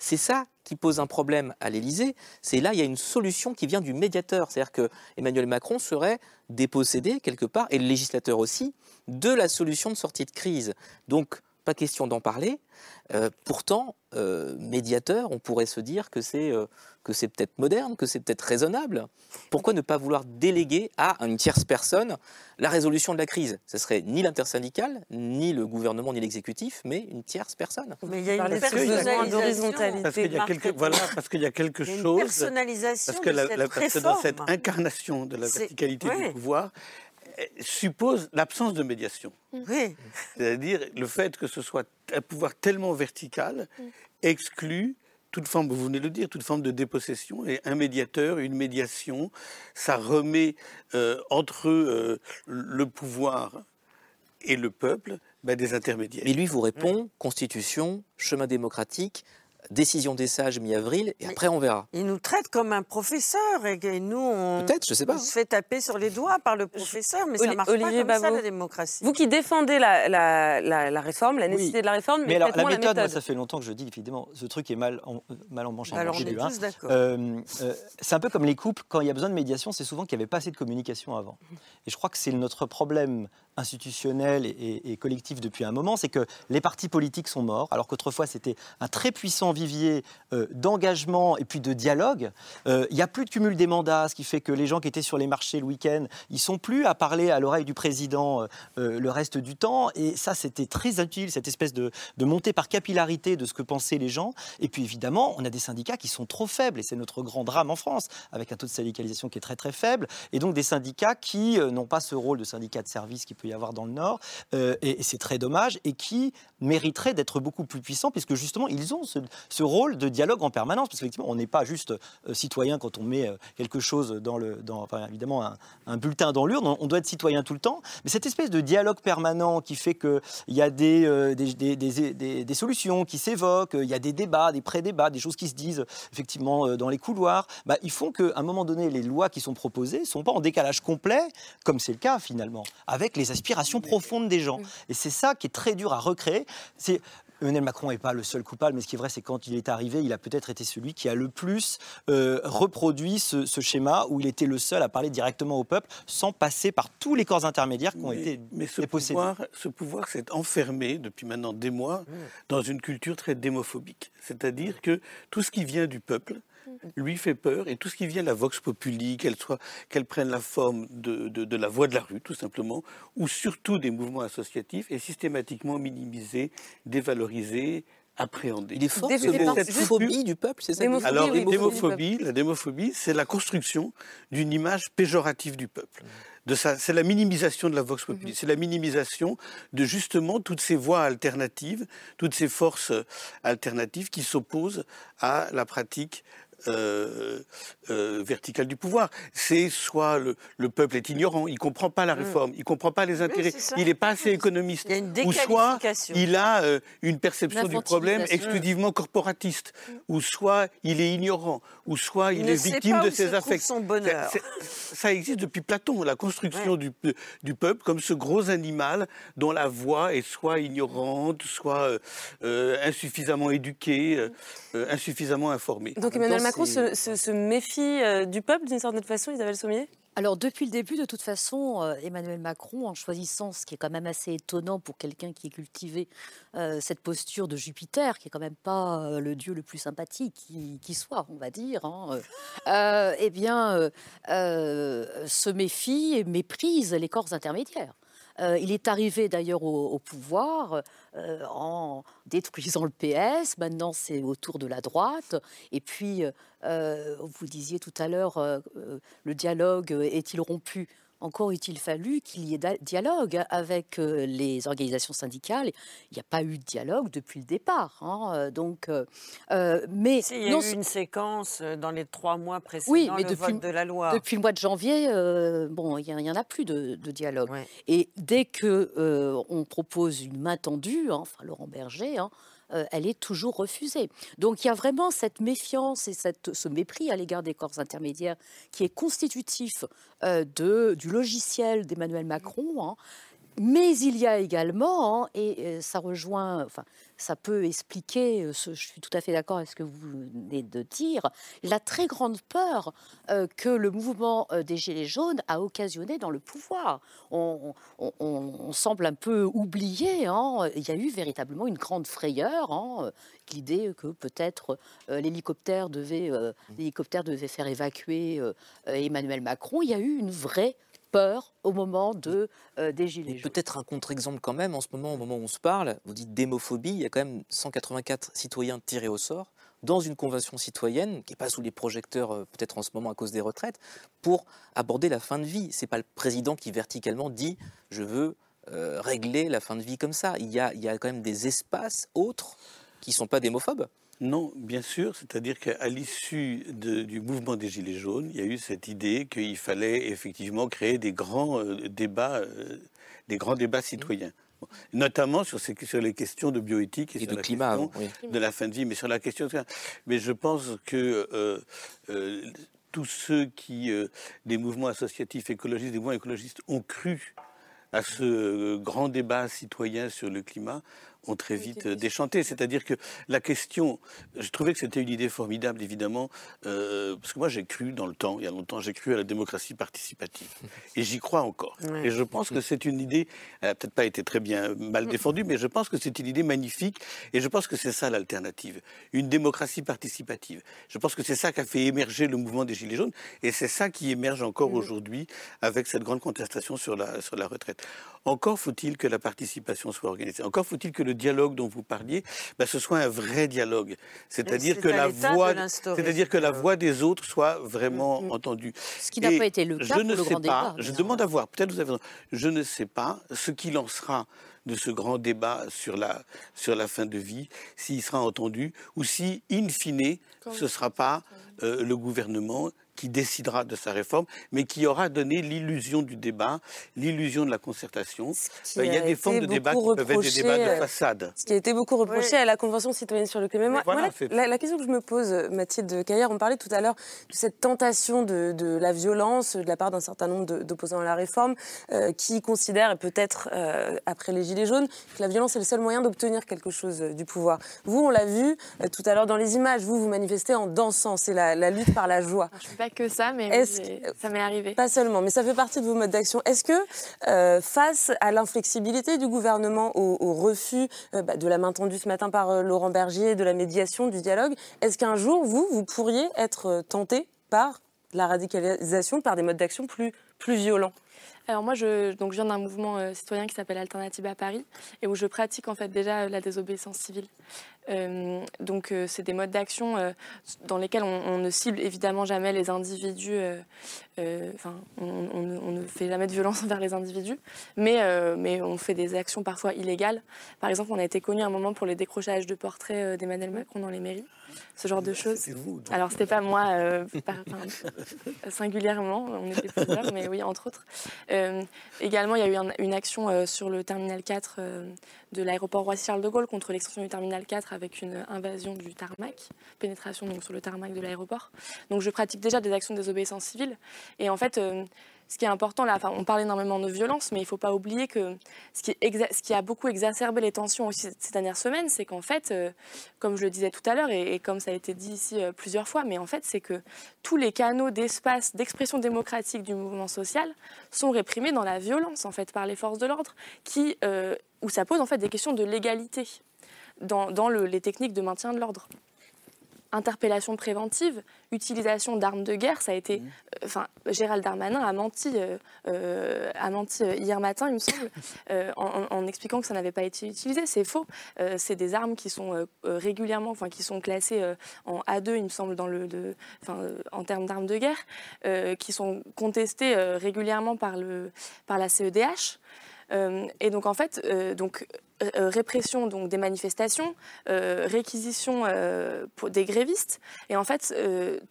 Speaker 12: C'est ça qui pose un problème à l'Élysée, c'est là, il y a une solution qui vient du médiateur. C'est-à-dire que Emmanuel Macron serait dépossédé quelque part, et le législateur aussi, de la solution de sortie de crise. Donc, pas question d'en parler. Euh, pourtant, euh, médiateur, on pourrait se dire que c'est euh, que c'est peut-être moderne, que c'est peut-être raisonnable. Pourquoi ne pas vouloir déléguer à une tierce personne la résolution de la crise? Ce serait ni l'intersyndicale, ni le gouvernement, ni l'exécutif, mais une tierce personne.
Speaker 15: Mais il y a une
Speaker 2: besoin d'horizontalité.
Speaker 14: Parce qu'il y a quelque, voilà, parce qu'il y a quelque
Speaker 15: Il y a une
Speaker 14: chose.
Speaker 15: personnalisation
Speaker 14: parce que,
Speaker 15: de
Speaker 14: la-
Speaker 15: cette
Speaker 14: la- parce que dans cette incarnation de la verticalité
Speaker 15: ouais.
Speaker 14: du pouvoir suppose l'absence de médiation.
Speaker 15: Oui.
Speaker 14: C'est-à-dire le fait que ce soit un pouvoir tellement vertical exclut toute forme, vous venez de le dire, toute forme de dépossession. Et un médiateur, une médiation, ça remet euh, entre euh, le pouvoir et le peuple ben, des intermédiaires.
Speaker 12: Mais lui vous répond Constitution, chemin démocratique, décision des sages mi-avril, et après on verra.
Speaker 15: Il nous traite comme un professeur et nous, on,
Speaker 12: Peut-être, je sais pas.
Speaker 15: on se fait taper sur les doigts par le professeur, mais ça
Speaker 2: Oli-
Speaker 15: marche
Speaker 2: Olivier
Speaker 15: pas comme ça la démocratie.
Speaker 2: Vous qui défendez la, la- la- la réforme, la nécessité de la réforme, mais,
Speaker 11: Mais alors, la méthode,
Speaker 2: la
Speaker 11: moi,
Speaker 2: méthode.
Speaker 11: ça fait longtemps que je dis, évidemment, ce truc est mal, en, mal emmanché.
Speaker 15: Alors, on est
Speaker 11: du un.
Speaker 15: tous d'accord.
Speaker 11: Euh, euh, c'est un peu comme les couples, quand il y a besoin de médiation, c'est souvent qu'il n'y avait pas assez de communication avant. Et je crois que c'est notre problème institutionnel et, collectif depuis un moment, c'est que les partis politiques sont morts, alors qu'autrefois c'était un très puissant vivier euh, d'engagement et puis de dialogue. Euh, Il n'y a plus de cumul des mandats, ce qui fait que les gens qui étaient sur les marchés le week-end, ils sont plus à parler à l'oreille du président euh, euh, le reste du temps. Et ça, c'était très utile, cette espèce de, montée par capillarité de ce que pensaient les gens. Et puis évidemment, on a des syndicats qui sont trop faibles, et c'est notre grand drame en France, avec un taux de syndicalisation qui est très très faible, et donc des syndicats qui euh, n'ont pas ce rôle de syndicat de service qu'il peut y avoir dans le Nord, euh, et, c'est très dommage, et qui mériteraient d'être beaucoup plus puissants, puisque justement, ils ont ce, rôle de dialogue en permanence, parce qu'effectivement, on n'est pas juste euh, citoyen quand on met euh, quelque chose dans le, dans, évidemment, un, bulletin dans l'urne, on, doit être citoyen tout le temps, mais cette espèce de dialogue permanent qui fait qu'il y a des, des, des- des- solutions qui s'évoquent, il y a des débats, des pré-débats, des choses qui se disent effectivement dans les couloirs, bah, ils font qu'à un moment donné, les lois qui sont proposées ne sont pas en décalage complet, comme c'est le cas finalement, avec les aspirations profondes des gens. Et c'est ça qui est très dur à recréer. C'est Emmanuel Macron n'est pas le seul coupable, mais ce qui est vrai, c'est quand il est arrivé, il a peut-être été celui qui a le plus euh, reproduit ce, ce schéma où il était le seul à parler directement au peuple sans passer par tous les corps intermédiaires qui ont été
Speaker 14: Mais ce
Speaker 11: dépossédés.
Speaker 14: pouvoir, ce pouvoir s'est enfermé depuis maintenant des mois dans une culture très démophobique. C'est-à-dire que tout ce qui vient du peuple lui fait peur et tout ce qui vient de la vox populi, qu'elle soit, qu'elle prenne la forme de, de- de la voix de la rue, tout simplement, ou surtout des mouvements associatifs, est systématiquement minimisé, dévalorisé, appréhendé.
Speaker 12: Il est fort,
Speaker 14: cette
Speaker 12: Phobie du peuple, c'est ça
Speaker 14: alors,
Speaker 12: oui,
Speaker 14: démophobie, la démophobie, c'est la construction d'une image péjorative du peuple. De sa- c'est la minimisation de la vox populi, c'est la minimisation de justement toutes ces voies alternatives, toutes ces forces euh, alternatives qui s'opposent à la pratique euh, euh, verticale du pouvoir. C'est soit le, le peuple est ignorant, il comprend pas la réforme, il comprend pas les intérêts,
Speaker 15: c'est ça.
Speaker 14: il n'est pas assez économiste,
Speaker 15: Il y a une
Speaker 14: ou soit il a euh, une perception du problème exclusivement corporatiste, ou soit il est ignorant, ou soit il,
Speaker 15: Il ne
Speaker 14: est victime de ses affects.
Speaker 15: son bonheur.
Speaker 14: C'est- c'est- Ça existe depuis Platon, la construction du, du peuple comme ce gros animal dont la voix est soit ignorante, soit euh, euh, insuffisamment éduquée, euh, insuffisamment informée.
Speaker 2: Donc Emmanuel Macron se, se- se méfie euh, du peuple d'une certaine façon, Isabelle Sommier?
Speaker 10: Alors depuis le début, de toute façon, euh, Emmanuel Macron, en choisissant ce qui est quand même assez étonnant pour quelqu'un qui est cultivé, euh, cette posture de Jupiter, qui est quand même pas euh, le dieu le plus sympathique qui, qui soit, on va dire, hein, eh bien, euh, euh, se méfie et méprise les corps intermédiaires. Euh, il est arrivé d'ailleurs au, pouvoir euh, en détruisant le PS. Maintenant, c'est au tour de la droite. Et puis, euh, vous disiez tout à l'heure, le dialogue est-il rompu encore il fallu qu'il y ait dialogue avec les organisations syndicales. Il n'y a pas eu de dialogue depuis le départ. Hein, donc,
Speaker 15: mais il y a eu une séquence dans les trois mois précédents oui, mais le depuis, vote de la loi.
Speaker 10: Depuis le mois de janvier, bon, il n'y en a plus de, dialogue. Et dès que on propose une main tendue, hein, enfin Laurent Berger, hein, euh, elle est toujours refusée. Donc il y a vraiment cette méfiance et cette, ce mépris à l'égard des corps intermédiaires qui est constitutif euh, de, du logiciel d'Emmanuel Macron. Hein. Mais il y a également, hein, et euh, ça rejoint, enfin, ça peut expliquer, euh, je suis tout à fait d'accord avec ce que vous venez de dire, la très grande peur euh, que le mouvement des Gilets jaunes a occasionné dans le pouvoir. On, semble un peu oublier, hein, il y a eu véritablement une grande frayeur, hein, l'idée que peut-être l'hélicoptère devait, l'hélicoptère devait faire évacuer Emmanuel Macron. Il y a eu une vraie peur au moment de, euh, des Gilets jaunes.
Speaker 12: Peut-être un contre-exemple quand même, en ce moment, au moment où on se parle, vous dites démophobie, il y a quand même 184 citoyens tirés au sort dans une convention citoyenne, qui n'est pas sous les projecteurs euh, peut-être en ce moment à cause des retraites, pour aborder la fin de vie. Ce n'est pas le président qui verticalement dit je veux euh, régler la fin de vie comme ça. Il y, a, il y a quand même des espaces autres qui ne sont pas démophobes.
Speaker 14: Non, bien sûr. C'est-à-dire qu'à l'issue du mouvement des Gilets jaunes, il y a eu cette idée qu'il fallait effectivement créer des grands euh, débats, euh, des grands débats citoyens. Notamment sur, ces, sur, les questions de bioéthique et, sur la climat, question de la fin de vie, mais sur la question. Mais je pense que euh, tous ceux qui, des mouvements associatifs écologistes, des mouvements écologistes, ont cru à ce grand débat citoyen sur le climat, ont très vite euh, déchanté. C'est-à-dire que la question, je trouvais que c'était une idée formidable, évidemment, euh, parce que moi j'ai cru dans le temps, il y a longtemps, j'ai cru à la démocratie participative. Et j'y crois encore. Et je pense que c'est une idée, elle n'a peut-être pas été très bien mal mm. défendue, mais je pense que c'est une idée magnifique. Et je pense que c'est ça l'alternative, une démocratie participative. Je pense que c'est ça qui a fait émerger le mouvement des Gilets jaunes. Et c'est ça qui émerge encore mm. aujourd'hui avec cette grande contestation sur la, sur la retraite. Encore faut-il que la participation soit organisée. Encore faut-il que le dialogue dont vous parliez, ben, ce soit un vrai dialogue. C'est-à-dire que, la voix, c'est-à-dire que la voix des autres soit vraiment mm, mm. entendue.
Speaker 10: Ce qui n'a pas été le cas
Speaker 14: je ne
Speaker 10: le
Speaker 14: sais
Speaker 10: grand
Speaker 14: pas, Je demande à voir, peut-être vous avez raison, je ne sais pas ce qu'il en sera de ce grand débat sur la, sur la fin de vie, s'il sera entendu, ou si, in fine, ce ne sera pas euh, le gouvernement qui décidera de sa réforme, mais qui aura donné l'illusion du débat, l'illusion de la concertation. Il y a des formes de débat qui peuvent être des débats de euh, façade.
Speaker 2: Ce qui a été beaucoup reproché à la Convention citoyenne sur le climat. la, question que je me pose, Mathilde Caillère, on parlait tout à l'heure de cette tentation de, la violence de la part d'un certain nombre d'opposants à la réforme, euh, qui considèrent, et peut-être euh, après les Gilets jaunes, que la violence est le seul moyen d'obtenir quelque chose du pouvoir. Vous, on l'a vu tout à l'heure dans les images, vous, vous manifestez en dansant, c'est la, lutte par la joie
Speaker 6: que ça, mais ça m'est arrivé.
Speaker 2: Pas seulement, mais ça fait partie de vos modes d'action. Est-ce que, euh, face à l'inflexibilité du gouvernement, au, refus euh, bah, de la main tendue ce matin par euh, Laurent Bergier, de la médiation, du dialogue, est-ce qu'un jour, vous, vous pourriez être tenté par la radicalisation, par des modes d'action plus, plus violents?
Speaker 6: Alors moi, je, donc, viens d'un mouvement citoyen qui s'appelle Alternative à Paris et où je pratique en fait déjà la désobéissance civile. Euh, donc euh, c'est des modes d'action euh, dans lesquels on, ne cible évidemment jamais les individus, enfin on, ne fait jamais de violence envers les individus, mais, mais on fait des actions parfois illégales. Par exemple, on a été connu un moment pour les décrochages de portraits d'Emmanuel Macron dans les mairies, ce genre de choses. Vous, Alors c'était pas moi singulièrement, on était plusieurs, mais oui entre autres. également, il y a eu une action sur le terminal 4 de l'aéroport Roissy-Charles de Gaulle contre l'extension du terminal 4 avec une invasion du tarmac, pénétration donc sur le tarmac de l'aéroport. Donc je pratique déjà des actions de désobéissance civile. Et en fait, euh, ce qui est important là, enfin, on parle énormément de violence, mais il ne faut pas oublier que ce qui, a beaucoup exacerbé les tensions aussi ces dernières semaines, c'est qu'en fait, euh, comme je le disais tout à l'heure et, comme ça a été dit ici euh, plusieurs fois, mais en fait, c'est que tous les canaux d'espace, d'expression démocratique du mouvement social sont réprimés dans la violence en fait par les forces de l'ordre, qui où ça pose en fait des questions de légalité dans, les techniques de maintien de l'ordre. Interpellation préventive, utilisation d'armes de guerre, ça a été. Mmh. Enfin, Gérald Darmanin a menti, a menti hier matin, il me semble, en, expliquant que ça n'avait pas été utilisé. C'est faux. c'est des armes qui sont régulièrement, enfin, qui sont classées en A2, il me semble, dans le, de, en termes d'armes de guerre, qui sont contestées régulièrement par, le, par la CEDH. et donc, en fait, donc, euh, euh, répression donc, des manifestations, euh, réquisition des grévistes. Et en fait,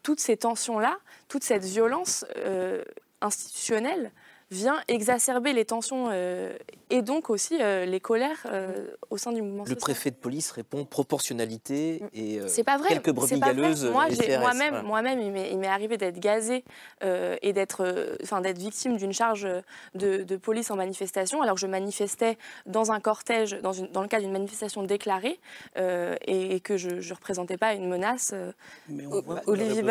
Speaker 6: toutes ces tensions-là, toute cette violence institutionnelle vient exacerber les tensions euh, et donc aussi euh, les colères euh, au sein du mouvement
Speaker 12: Le préfet de police répond proportionnalité et
Speaker 6: c'est pas vrai,
Speaker 12: quelques brebis galeuses.
Speaker 6: Moi-même, moi-même, il m'est arrivé d'être gazé et d'être, enfin, d'être victime d'une charge de, police en manifestation, alors que je manifestais dans un cortège, dans, une, dans le cadre d'une manifestation déclarée et, que je ne représentais pas une menace.
Speaker 14: Olivier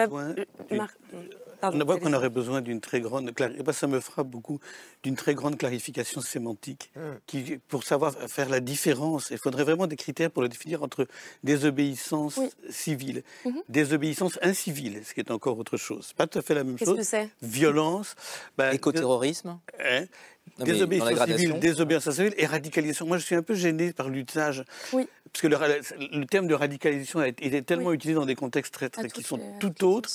Speaker 14: on voit qu'on aurait besoin d'une très grande ça me frappe beaucoup d'une très grande clarification sémantique hmm. qui, pour savoir faire la différence. Il faudrait vraiment des critères pour le définir entre désobéissance civile, mm désobéissance incivile, ce qui est encore autre chose. Pas tout à fait la même chose. Violence,
Speaker 12: bah, écoterrorisme.
Speaker 14: Hein, désobéissance civile, désobéissance civile et radicalisation. Moi, je suis un peu gêné par l'usage. Oui. Parce que le, terme de radicalisation est, est tellement utilisé dans des contextes très, très, qui sont tout autres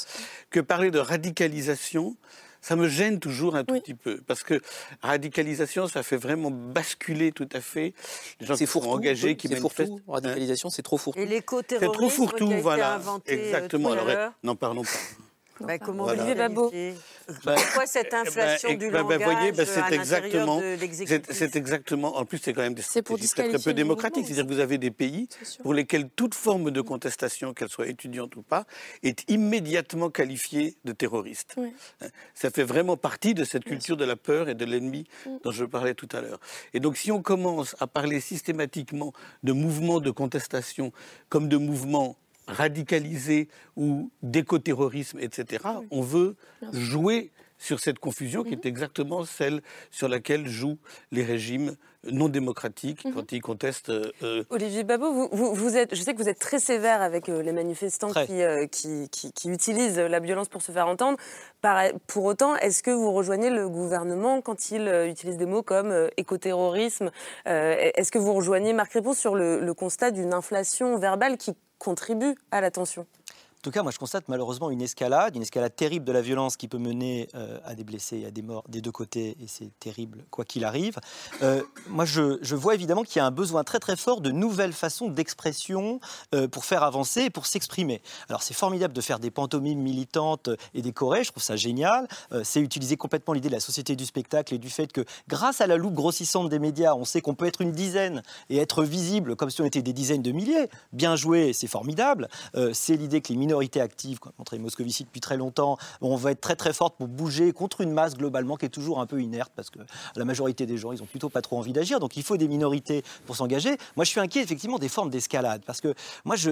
Speaker 14: que parler de radicalisation, ça me gêne toujours un tout petit peu. Parce que radicalisation, ça fait vraiment basculer tout à fait
Speaker 12: les gens qui sont engagés, qui manifestent. Radicalisation, c'est trop fourre-tout.
Speaker 15: Et l'éco-terrorisme C'est trop fourre-tout, voilà. Euh,
Speaker 14: Exactement. Alors, n'en parlons pas.
Speaker 15: Bah, comment Olivier Babot bah, Pourquoi cette eh ben, inflation eh, du bah, langage voyez,
Speaker 14: c'est exactement, c'est exactement. En plus, c'est quand même des stratégies très, peu démocratiques. C'est-à-dire que vous avez des pays pour lesquels toute forme de contestation, qu'elle soit étudiante ou pas, est immédiatement qualifiée de terroriste. Hein, ça fait vraiment partie de cette culture de la peur et de l'ennemi mm. dont je parlais tout à l'heure. Et donc, si on commence à parler systématiquement de mouvements de contestation comme de mouvements radicalisé ou d'écoterrorisme, etc. On veut jouer sur cette confusion qui est mhm. exactement celle sur laquelle jouent les régimes non démocratiques mhm. quand ils contestent. Euh,
Speaker 2: euh, Olivier Babot, vous, vous, êtes, je sais que vous êtes très sévère avec euh, les manifestants qui, qui, qui, utilisent la violence pour se faire entendre. pour autant, est-ce que vous rejoignez le gouvernement quand il utilise des mots comme écoterrorisme Est-ce que vous rejoignez Marc Répond sur le, le constat d'une inflation verbale qui contribue à la tension.
Speaker 11: En tout cas, moi, je constate malheureusement une escalade, une escalade terrible de la violence qui peut mener euh, à des blessés et à des morts des deux côtés, et c'est terrible, quoi qu'il arrive. Euh, moi, je, vois évidemment qu'il y a un besoin très très fort de nouvelles façons d'expression euh, pour faire avancer et pour s'exprimer. Alors, c'est formidable de faire des pantomimes militantes et des chorés, je trouve ça génial. c'est utiliser complètement l'idée de la société du spectacle et du fait que, grâce à la loupe grossissante des médias, on sait qu'on peut être une dizaine et être visible comme si on était des dizaines de milliers. Bien joué, c'est formidable. c'est l'idée que les minorité active, comme montré Moscovici depuis très longtemps, on va être très très forte pour bouger contre une masse globalement qui est toujours un peu inerte parce que la majorité des gens, ils ont plutôt pas trop envie d'agir. Donc il faut des minorités pour s'engager. Moi, je suis inquiet effectivement des formes d'escalade parce que moi, je,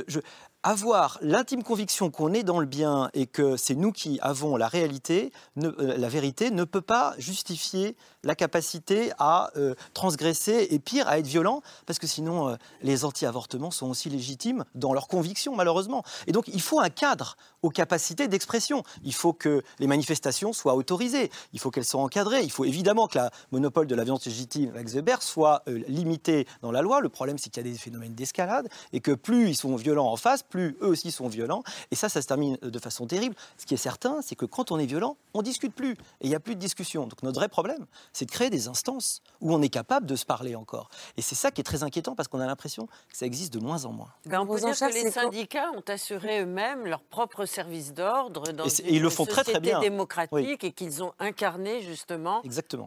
Speaker 11: avoir l'intime conviction qu'on est dans le bien et que c'est nous qui avons la réalité, euh, la vérité, ne peut pas justifier la capacité à euh, transgresser et pire, à être violent, parce que sinon, euh, les anti-avortements sont aussi légitimes dans leurs convictions, malheureusement. Et donc, il faut un cadre aux capacités d'expression. Il faut que les manifestations soient autorisées, il faut qu'elles soient encadrées, il faut évidemment que la monopole de la violence légitime avec Zeber soit limité dans la loi. Le problème, c'est qu'il y a des phénomènes d'escalade et que plus ils sont violents en face, plus eux aussi sont violents. Et ça, ça se termine de façon terrible. Ce qui est certain, c'est que quand on est violent, on discute plus. Et il n'y a plus de discussion. Donc notre vrai problème, c'est de créer des instances où on est capable de se parler encore. Et c'est ça qui est très inquiétant parce qu'on a l'impression que ça existe de moins en moins.
Speaker 15: Ben, on peut dire que les syndicats ont assuré eux-mêmes leur propre service d'ordre dans et, une ils le font très, très bien. démocratique et qu'ils ont incarné justement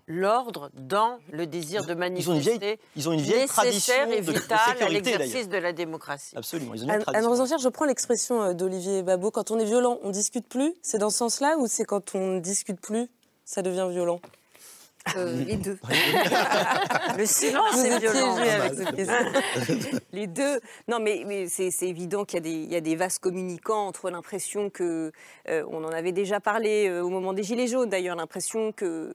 Speaker 15: l'ordre dans le désir de manifester.
Speaker 11: Ils ont une vieille, tradition
Speaker 15: et vitale à l'exercice de la démocratie.
Speaker 11: Absolument. Ils ont
Speaker 2: une je prends l'expression euh, d'Olivier Babot. Quand on est violent, on discute plus? C'est dans ce sens-là ou c'est quand on ne discute plus, ça devient violent?
Speaker 15: Euh, les deux. le silence est violent. les deux. Non, mais, mais c'est évident qu'il y, y, a des vases communicants entre l'impression que, euh, on en avait déjà parlé au moment des Gilets jaunes d'ailleurs, l'impression que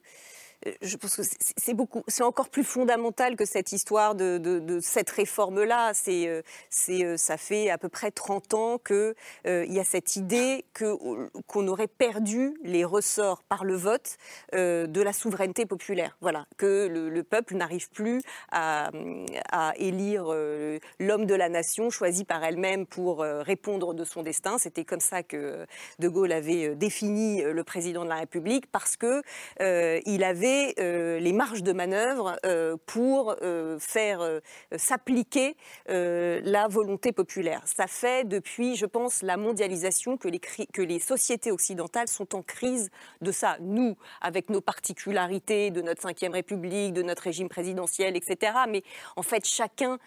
Speaker 13: je pense que c'est beaucoup, c'est encore plus fondamental que cette histoire de, cette réforme-là. Euh, euh, ça fait à peu près 30 ans qu'il euh, il y a cette idée que, qu'on aurait perdu les ressorts par le vote de la souveraineté populaire. Voilà, que le, peuple n'arrive plus à, à élire l'homme de la nation choisi par elle-même pour répondre de son destin. C'était comme ça que De Gaulle avait défini le président de la République parce que il avait euh, les marges de manœuvre euh, pour euh, faire s'appliquer la volonté populaire. Ça fait depuis, je pense, la mondialisation que les, que les sociétés occidentales sont en crise de ça. Nous, avec nos particularités de notre Ve République, de notre régime présidentiel, etc. Mais en fait, chacun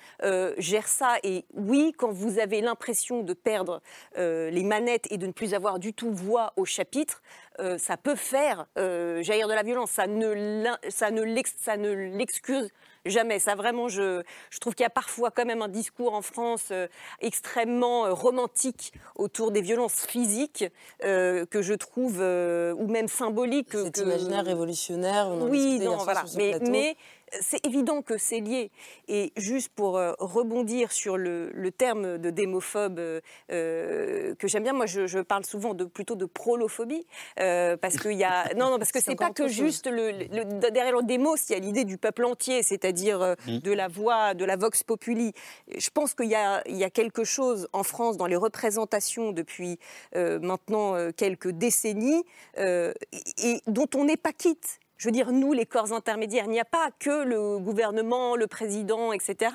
Speaker 13: gère ça. Et oui, quand vous avez l'impression de perdre les manettes et de ne plus avoir du tout voix au chapitre, euh, ça peut faire euh, jaillir de la violence. Ça ne, ça ne l'excuse jamais. Ça vraiment, je, je trouve qu'il y a parfois quand même un discours en France euh, extrêmement romantique autour des violences physiques que je trouve, ou même symboliques.
Speaker 15: Cet imaginaire révolutionnaire. On
Speaker 13: oui, non, voilà. Mais, mais c'est évident que c'est lié. Et juste pour euh, rebondir sur le, terme de démophobe euh, euh, que j'aime bien, moi je, parle souvent de, plutôt de prolophobie parce qu'il y a non non parce que c'est pas que juste le, derrière le démo, il y a l'idée du peuple entier, c'est-à-dire mmh. de la voix, de la vox populi. Je pense qu'il y y a quelque chose en France dans les représentations depuis maintenant quelques décennies et dont on n'est pas quitte je veux dire, nous, les corps intermédiaires, il n'y a pas que le gouvernement, le président, etc.,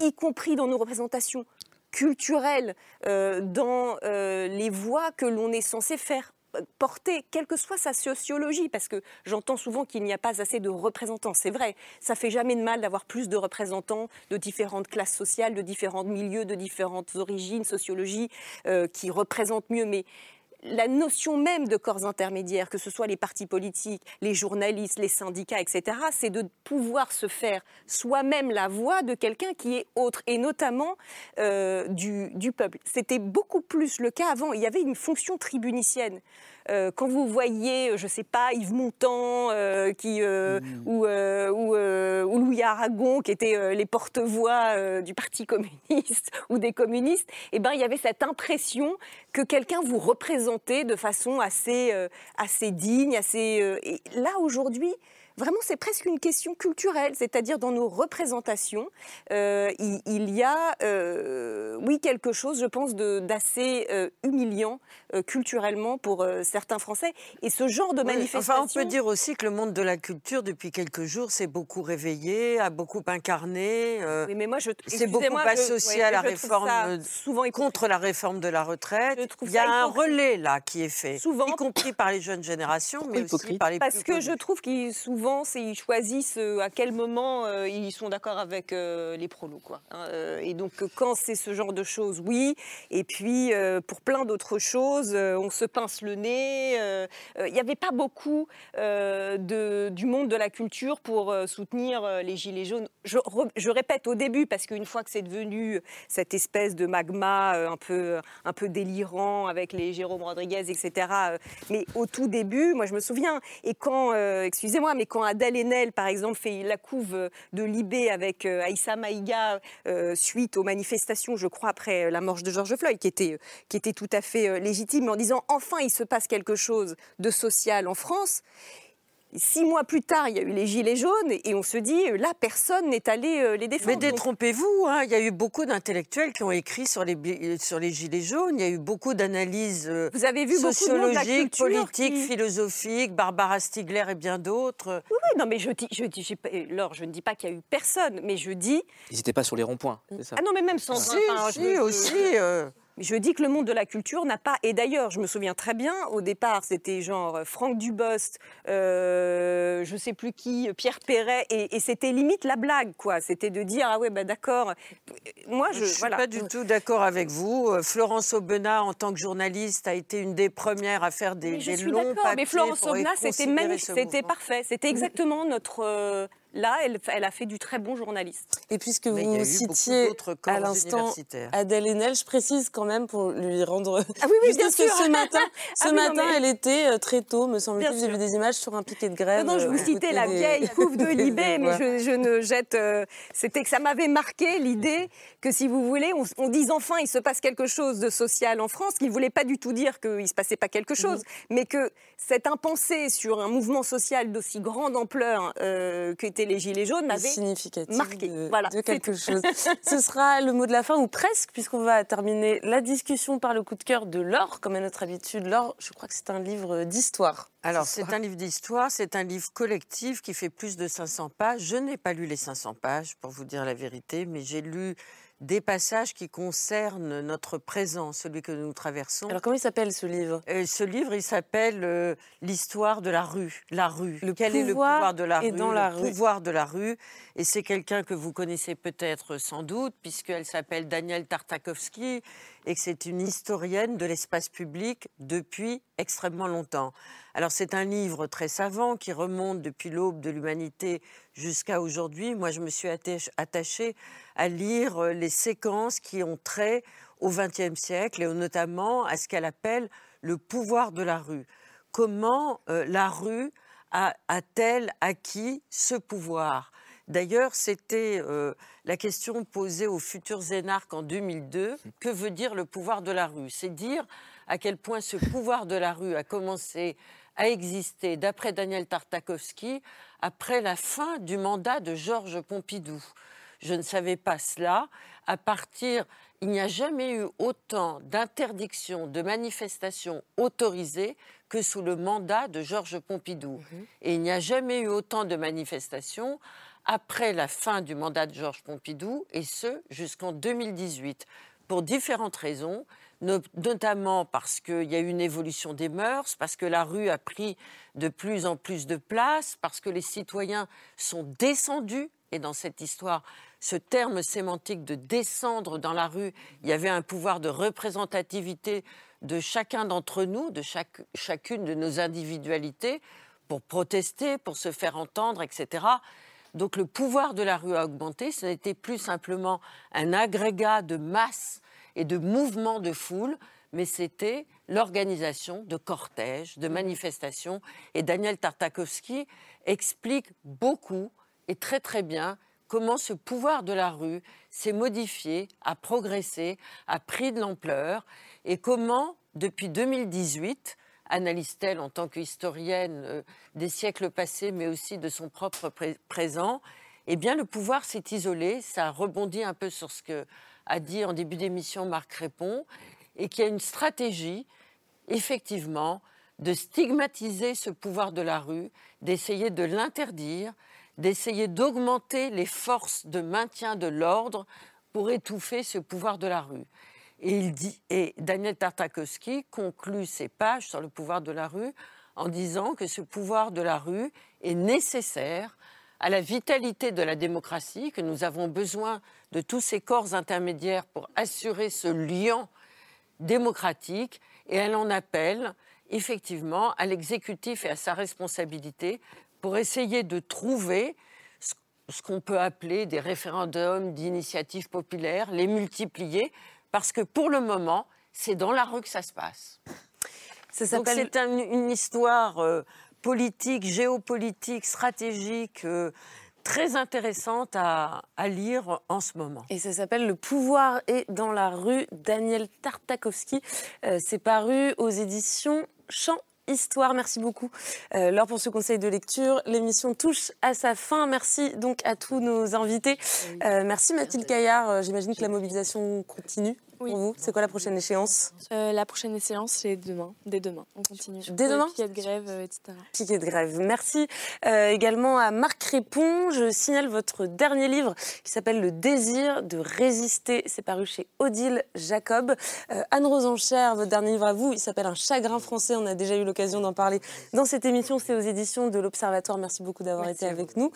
Speaker 13: y compris dans nos représentations culturelles, euh, dans euh, les voix que l'on est censé faire porter, quelle que soit sa sociologie, parce que j'entends souvent qu'il n'y a pas assez de représentants. C'est vrai, ça fait jamais de mal d'avoir plus de représentants de différentes classes sociales, de différents milieux, de différentes origines, sociologies, euh, qui représentent mieux. Mais la notion même de corps intermédiaires, que ce soit les partis politiques, les journalistes, les syndicats, etc., c'est de pouvoir se faire soi-même la voix de quelqu'un qui est autre, et notamment euh, du, du, peuple. C'était beaucoup plus le cas avant. Il y avait une fonction tribunicienne. Euh, quand vous voyez, je ne sais pas, Yves Montand euh, qui, euh, mmh. ou, ou, Louis Aragon, qui étaient les porte-voix du Parti communiste ou des communistes, eh ben, il y avait cette impression que quelqu'un vous représentait de façon assez, assez digne, assez... et là, aujourd'hui, Vraiment, c'est presque une question culturelle, c'est-à-dire dans nos représentations, euh, il, y a, euh, oui, quelque chose, je pense, d'assez euh, humiliant culturellement pour certains Français. Et ce genre de manifestation...
Speaker 15: Enfin, on peut dire aussi que le monde de la culture, depuis quelques jours, s'est beaucoup réveillé, a beaucoup incarné.
Speaker 13: oui, mais moi, je...
Speaker 15: C'est beaucoup associé à la réforme, souvent contre la réforme de la retraite. Il y a un relais là qui est fait, souvent, y compris par les jeunes générations, mais aussi par les
Speaker 13: Parce que je trouve qu'ils souvent et ils choisissent euh, à quel moment euh, ils sont d'accord avec euh, les prolos. Quoi. Hein, et donc, quand c'est ce genre de choses, oui. Et puis, pour plein d'autres choses, on se pince le nez. Il n'y avait pas beaucoup de, du monde de la culture pour soutenir les Gilets jaunes. Je, je, répète au début, parce qu'une fois que c'est devenu cette espèce de magma un peu, un peu délirant avec les Jérôme Rodriguez, etc. Mais au tout début, moi je me souviens, et quand, excusez-moi, mais quand quand Adèle par exemple, fait la couve de Libé avec euh, Aïssa Maïga euh, suite aux manifestations, je crois, après la mort de George Floyd, qui était, qui était tout à fait euh, légitime, en disant enfin il se passe quelque chose de social en France. Six mois plus tard, il y a eu les Gilets jaunes et on se dit, euh, là, personne n'est allé euh, les défendre.
Speaker 15: Mais détrompez-vous, hein, il y a eu beaucoup d'intellectuels qui ont écrit sur les, euh, sur les Gilets jaunes, il y a eu beaucoup d'analyses
Speaker 13: Vous avez vu
Speaker 15: sociologiques, politiques, philosophiques, Barbara Stigler et bien d'autres.
Speaker 13: Oui, oui, non, mais je dis, je dis, Laure, je ne dis pas qu'il y a eu personne, mais je dis...
Speaker 12: Ils n'étaient pas sur les ronds-points, c'est ça?
Speaker 13: Ah non, mais même sans...
Speaker 15: Si, si, aussi...
Speaker 13: Je dis que le monde de la culture n'a pas. Et d'ailleurs, je me souviens très bien, au départ, c'était genre euh, Franck Dubost, euh, je sais plus qui, Pierre Perret, et, c'était limite la blague, quoi. C'était de dire ah ouais, bah d'accord.
Speaker 15: Moi, je, ne suis pas du tout d'accord avec vous. Euh, Florence Aubenas, en tant que journaliste, a été une des premières à faire des, mais je suis longs papiers.
Speaker 13: Mais Florence Aubenas, c'était magnifique, c'était parfait, c'était exactement notre là, elle, elle a fait du très bon journaliste.
Speaker 2: Et puisque vous citiez à l'instant Adèle Haenel, je précise quand même pour lui rendre.
Speaker 13: Ah oui, oui, bien
Speaker 2: sûr. ce matin, ce ah matin elle était euh, très tôt, me semble-t-il. J'ai vu des images sur un piquet de grève.
Speaker 13: Non, non je vous citais la vieille couve de Libé, mais je, ne jette. C'était que ça m'avait marqué l'idée que si vous voulez, on, on dise enfin il se passe quelque chose de social en France, qu'il ne voulait pas du tout dire qu'il ne se passait pas quelque chose, mhm. mais que cette impensée sur un mouvement social d'aussi grande ampleur euh, qu'étaient les Gilets jaunes m'avait marqué.
Speaker 2: De, voilà, de quelque chose. Ce sera le mot de la fin, ou presque, puisqu'on va terminer la discussion par le coup de cœur de Laure, comme à notre habitude. Laure, je crois que c'est un livre d'histoire.
Speaker 15: Alors, c'est un livre d'histoire, c'est un livre collectif qui fait plus de 500 pages. Je n'ai pas lu les 500 pages, pour vous dire la vérité, mais j'ai lu des passages qui concernent notre présent, celui que nous traversons.
Speaker 2: Alors comment il s'appelle ce livre?
Speaker 15: Euh, Ce livre, il s'appelle euh, L'histoire de la rue. La rue. Le Quel est le pouvoir de la rue
Speaker 2: dans la
Speaker 15: Le pouvoir de la rue. Et c'est quelqu'un que vous connaissez peut-être sans doute, puisqu'elle s'appelle Danielle Tartakovsky et que c'est une historienne de l'espace public depuis extrêmement longtemps. Alors c'est un livre très savant qui remonte depuis l'aube de l'humanité jusqu'à aujourd'hui. Moi, je me suis attachée à lire euh, les séquences qui ont trait au XXe siècle et notamment à ce qu'elle appelle le pouvoir de la rue. Comment euh, la rue a-t-elle acquis ce pouvoir? D'ailleurs, c'était euh, la question posée aux futurs énarques en 2002. Que veut dire le pouvoir de la rue? C'est dire à quel point ce pouvoir de la rue a commencé a existé, d'après Daniel Tartakovsky, après la fin du mandat de Georges Pompidou. Je ne savais pas cela. À partir, il n'y a jamais eu autant d'interdictions de manifestations autorisées que sous le mandat de Georges Pompidou. Mhm. Et il n'y a jamais eu autant de manifestations après la fin du mandat de Georges Pompidou, et ce jusqu'en 2018, pour différentes raisons notamment parce qu'il y a eu une évolution des mœurs, parce que la rue a pris de plus en plus de place, parce que les citoyens sont descendus. Et dans cette histoire, ce terme sémantique de descendre dans la rue, il y avait un pouvoir de représentativité de chacun d'entre nous, de chacune de nos individualités, pour protester, pour se faire entendre, etc. Donc le pouvoir de la rue a augmenté. Ce n'était plus simplement un agrégat de masse et de mouvements de foule, mais c'était l'organisation de cortèges, de manifestations. Et Daniel Tartakovsky explique beaucoup et très très bien comment ce pouvoir de la rue s'est modifié, a progressé, a pris de l'ampleur, et comment, depuis 2018, analyse-t-elle en tant qu'historienne euh, des siècles passés, mais aussi de son propre présent, eh bien, le pouvoir s'est isolé. Ça rebondit un peu sur ce que a dit en début d'émission Marc Répond, et qu'il y a une stratégie, effectivement, de stigmatiser ce pouvoir de la rue, d'essayer de l'interdire, d'essayer d'augmenter les forces de maintien de l'ordre pour étouffer ce pouvoir de la rue. Et, Daniel Tartakovsky conclut ses pages sur le pouvoir de la rue en disant que ce pouvoir de la rue est nécessaire à la vitalité de la démocratie, que nous avons besoin de tous ces corps intermédiaires pour assurer ce lien démocratique, et elle en appelle effectivement à l'exécutif et à sa responsabilité pour essayer de trouver ce qu'on peut appeler des référendums d'initiatives populaires, les multiplier, parce que pour le moment, c'est dans la rue que ça se passe. c'est une histoire euh, politique, géopolitique, stratégique. Euh, très intéressante à, lire en ce moment.
Speaker 2: Et ça s'appelle Le pouvoir est dans la rue, Daniel Tartakovsky. Euh, c'est paru aux éditions Champ Histoire. Merci beaucoup, euh, Laure, pour ce conseil de lecture. L'émission touche à sa fin. Merci donc à tous nos invités. merci Mathilde Caillard. J'imagine que la mobilisation continue. Oui. Pour vous, c'est quoi la prochaine échéance
Speaker 6: euh, La prochaine échéance, c'est demain, dès demain. On continue.
Speaker 2: Dès demain
Speaker 6: Piquet de grève, euh, etc.
Speaker 2: Piquet de grève. Merci euh, également à Marc Répond. Je signale votre dernier livre qui s'appelle Le désir de résister. C'est paru chez Odile Jacob. Anne-Rose Enchère, votre dernier livre à vous, il s'appelle Un chagrin français. On a déjà eu l'occasion d'en parler dans cette émission. C'est aux éditions de l'Observatoire. Merci beaucoup d'avoir été avec nous.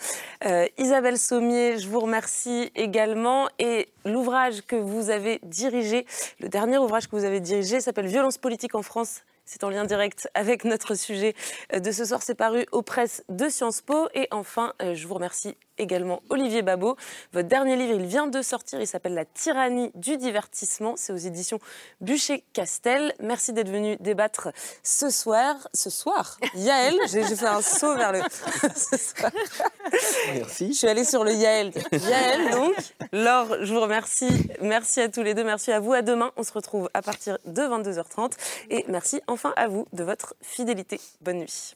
Speaker 2: Isabelle Sommier, je vous remercie également. Et l'ouvrage que vous avez dirigé le dernier ouvrage que vous avez dirigé s'appelle Violence politique en France. C'est en lien direct avec notre sujet de ce soir. C'est paru aux presses de Sciences Po. Et enfin, euh, je vous remercie également Olivier Babot. Votre dernier livre, il vient de sortir, il s'appelle La tyrannie du divertissement. C'est aux éditions Bûcher-Castel. Merci d'être venu débattre ce soir. Ce soir Yael, j'ai fait un saut vers le.
Speaker 12: Merci.
Speaker 2: Je suis allée sur le Yael. Yael, donc. Laure, je vous remercie. Merci à tous les deux. Merci à vous. À demain. On se retrouve à partir de 22h30. Et merci enfin à vous de votre fidélité. Bonne nuit.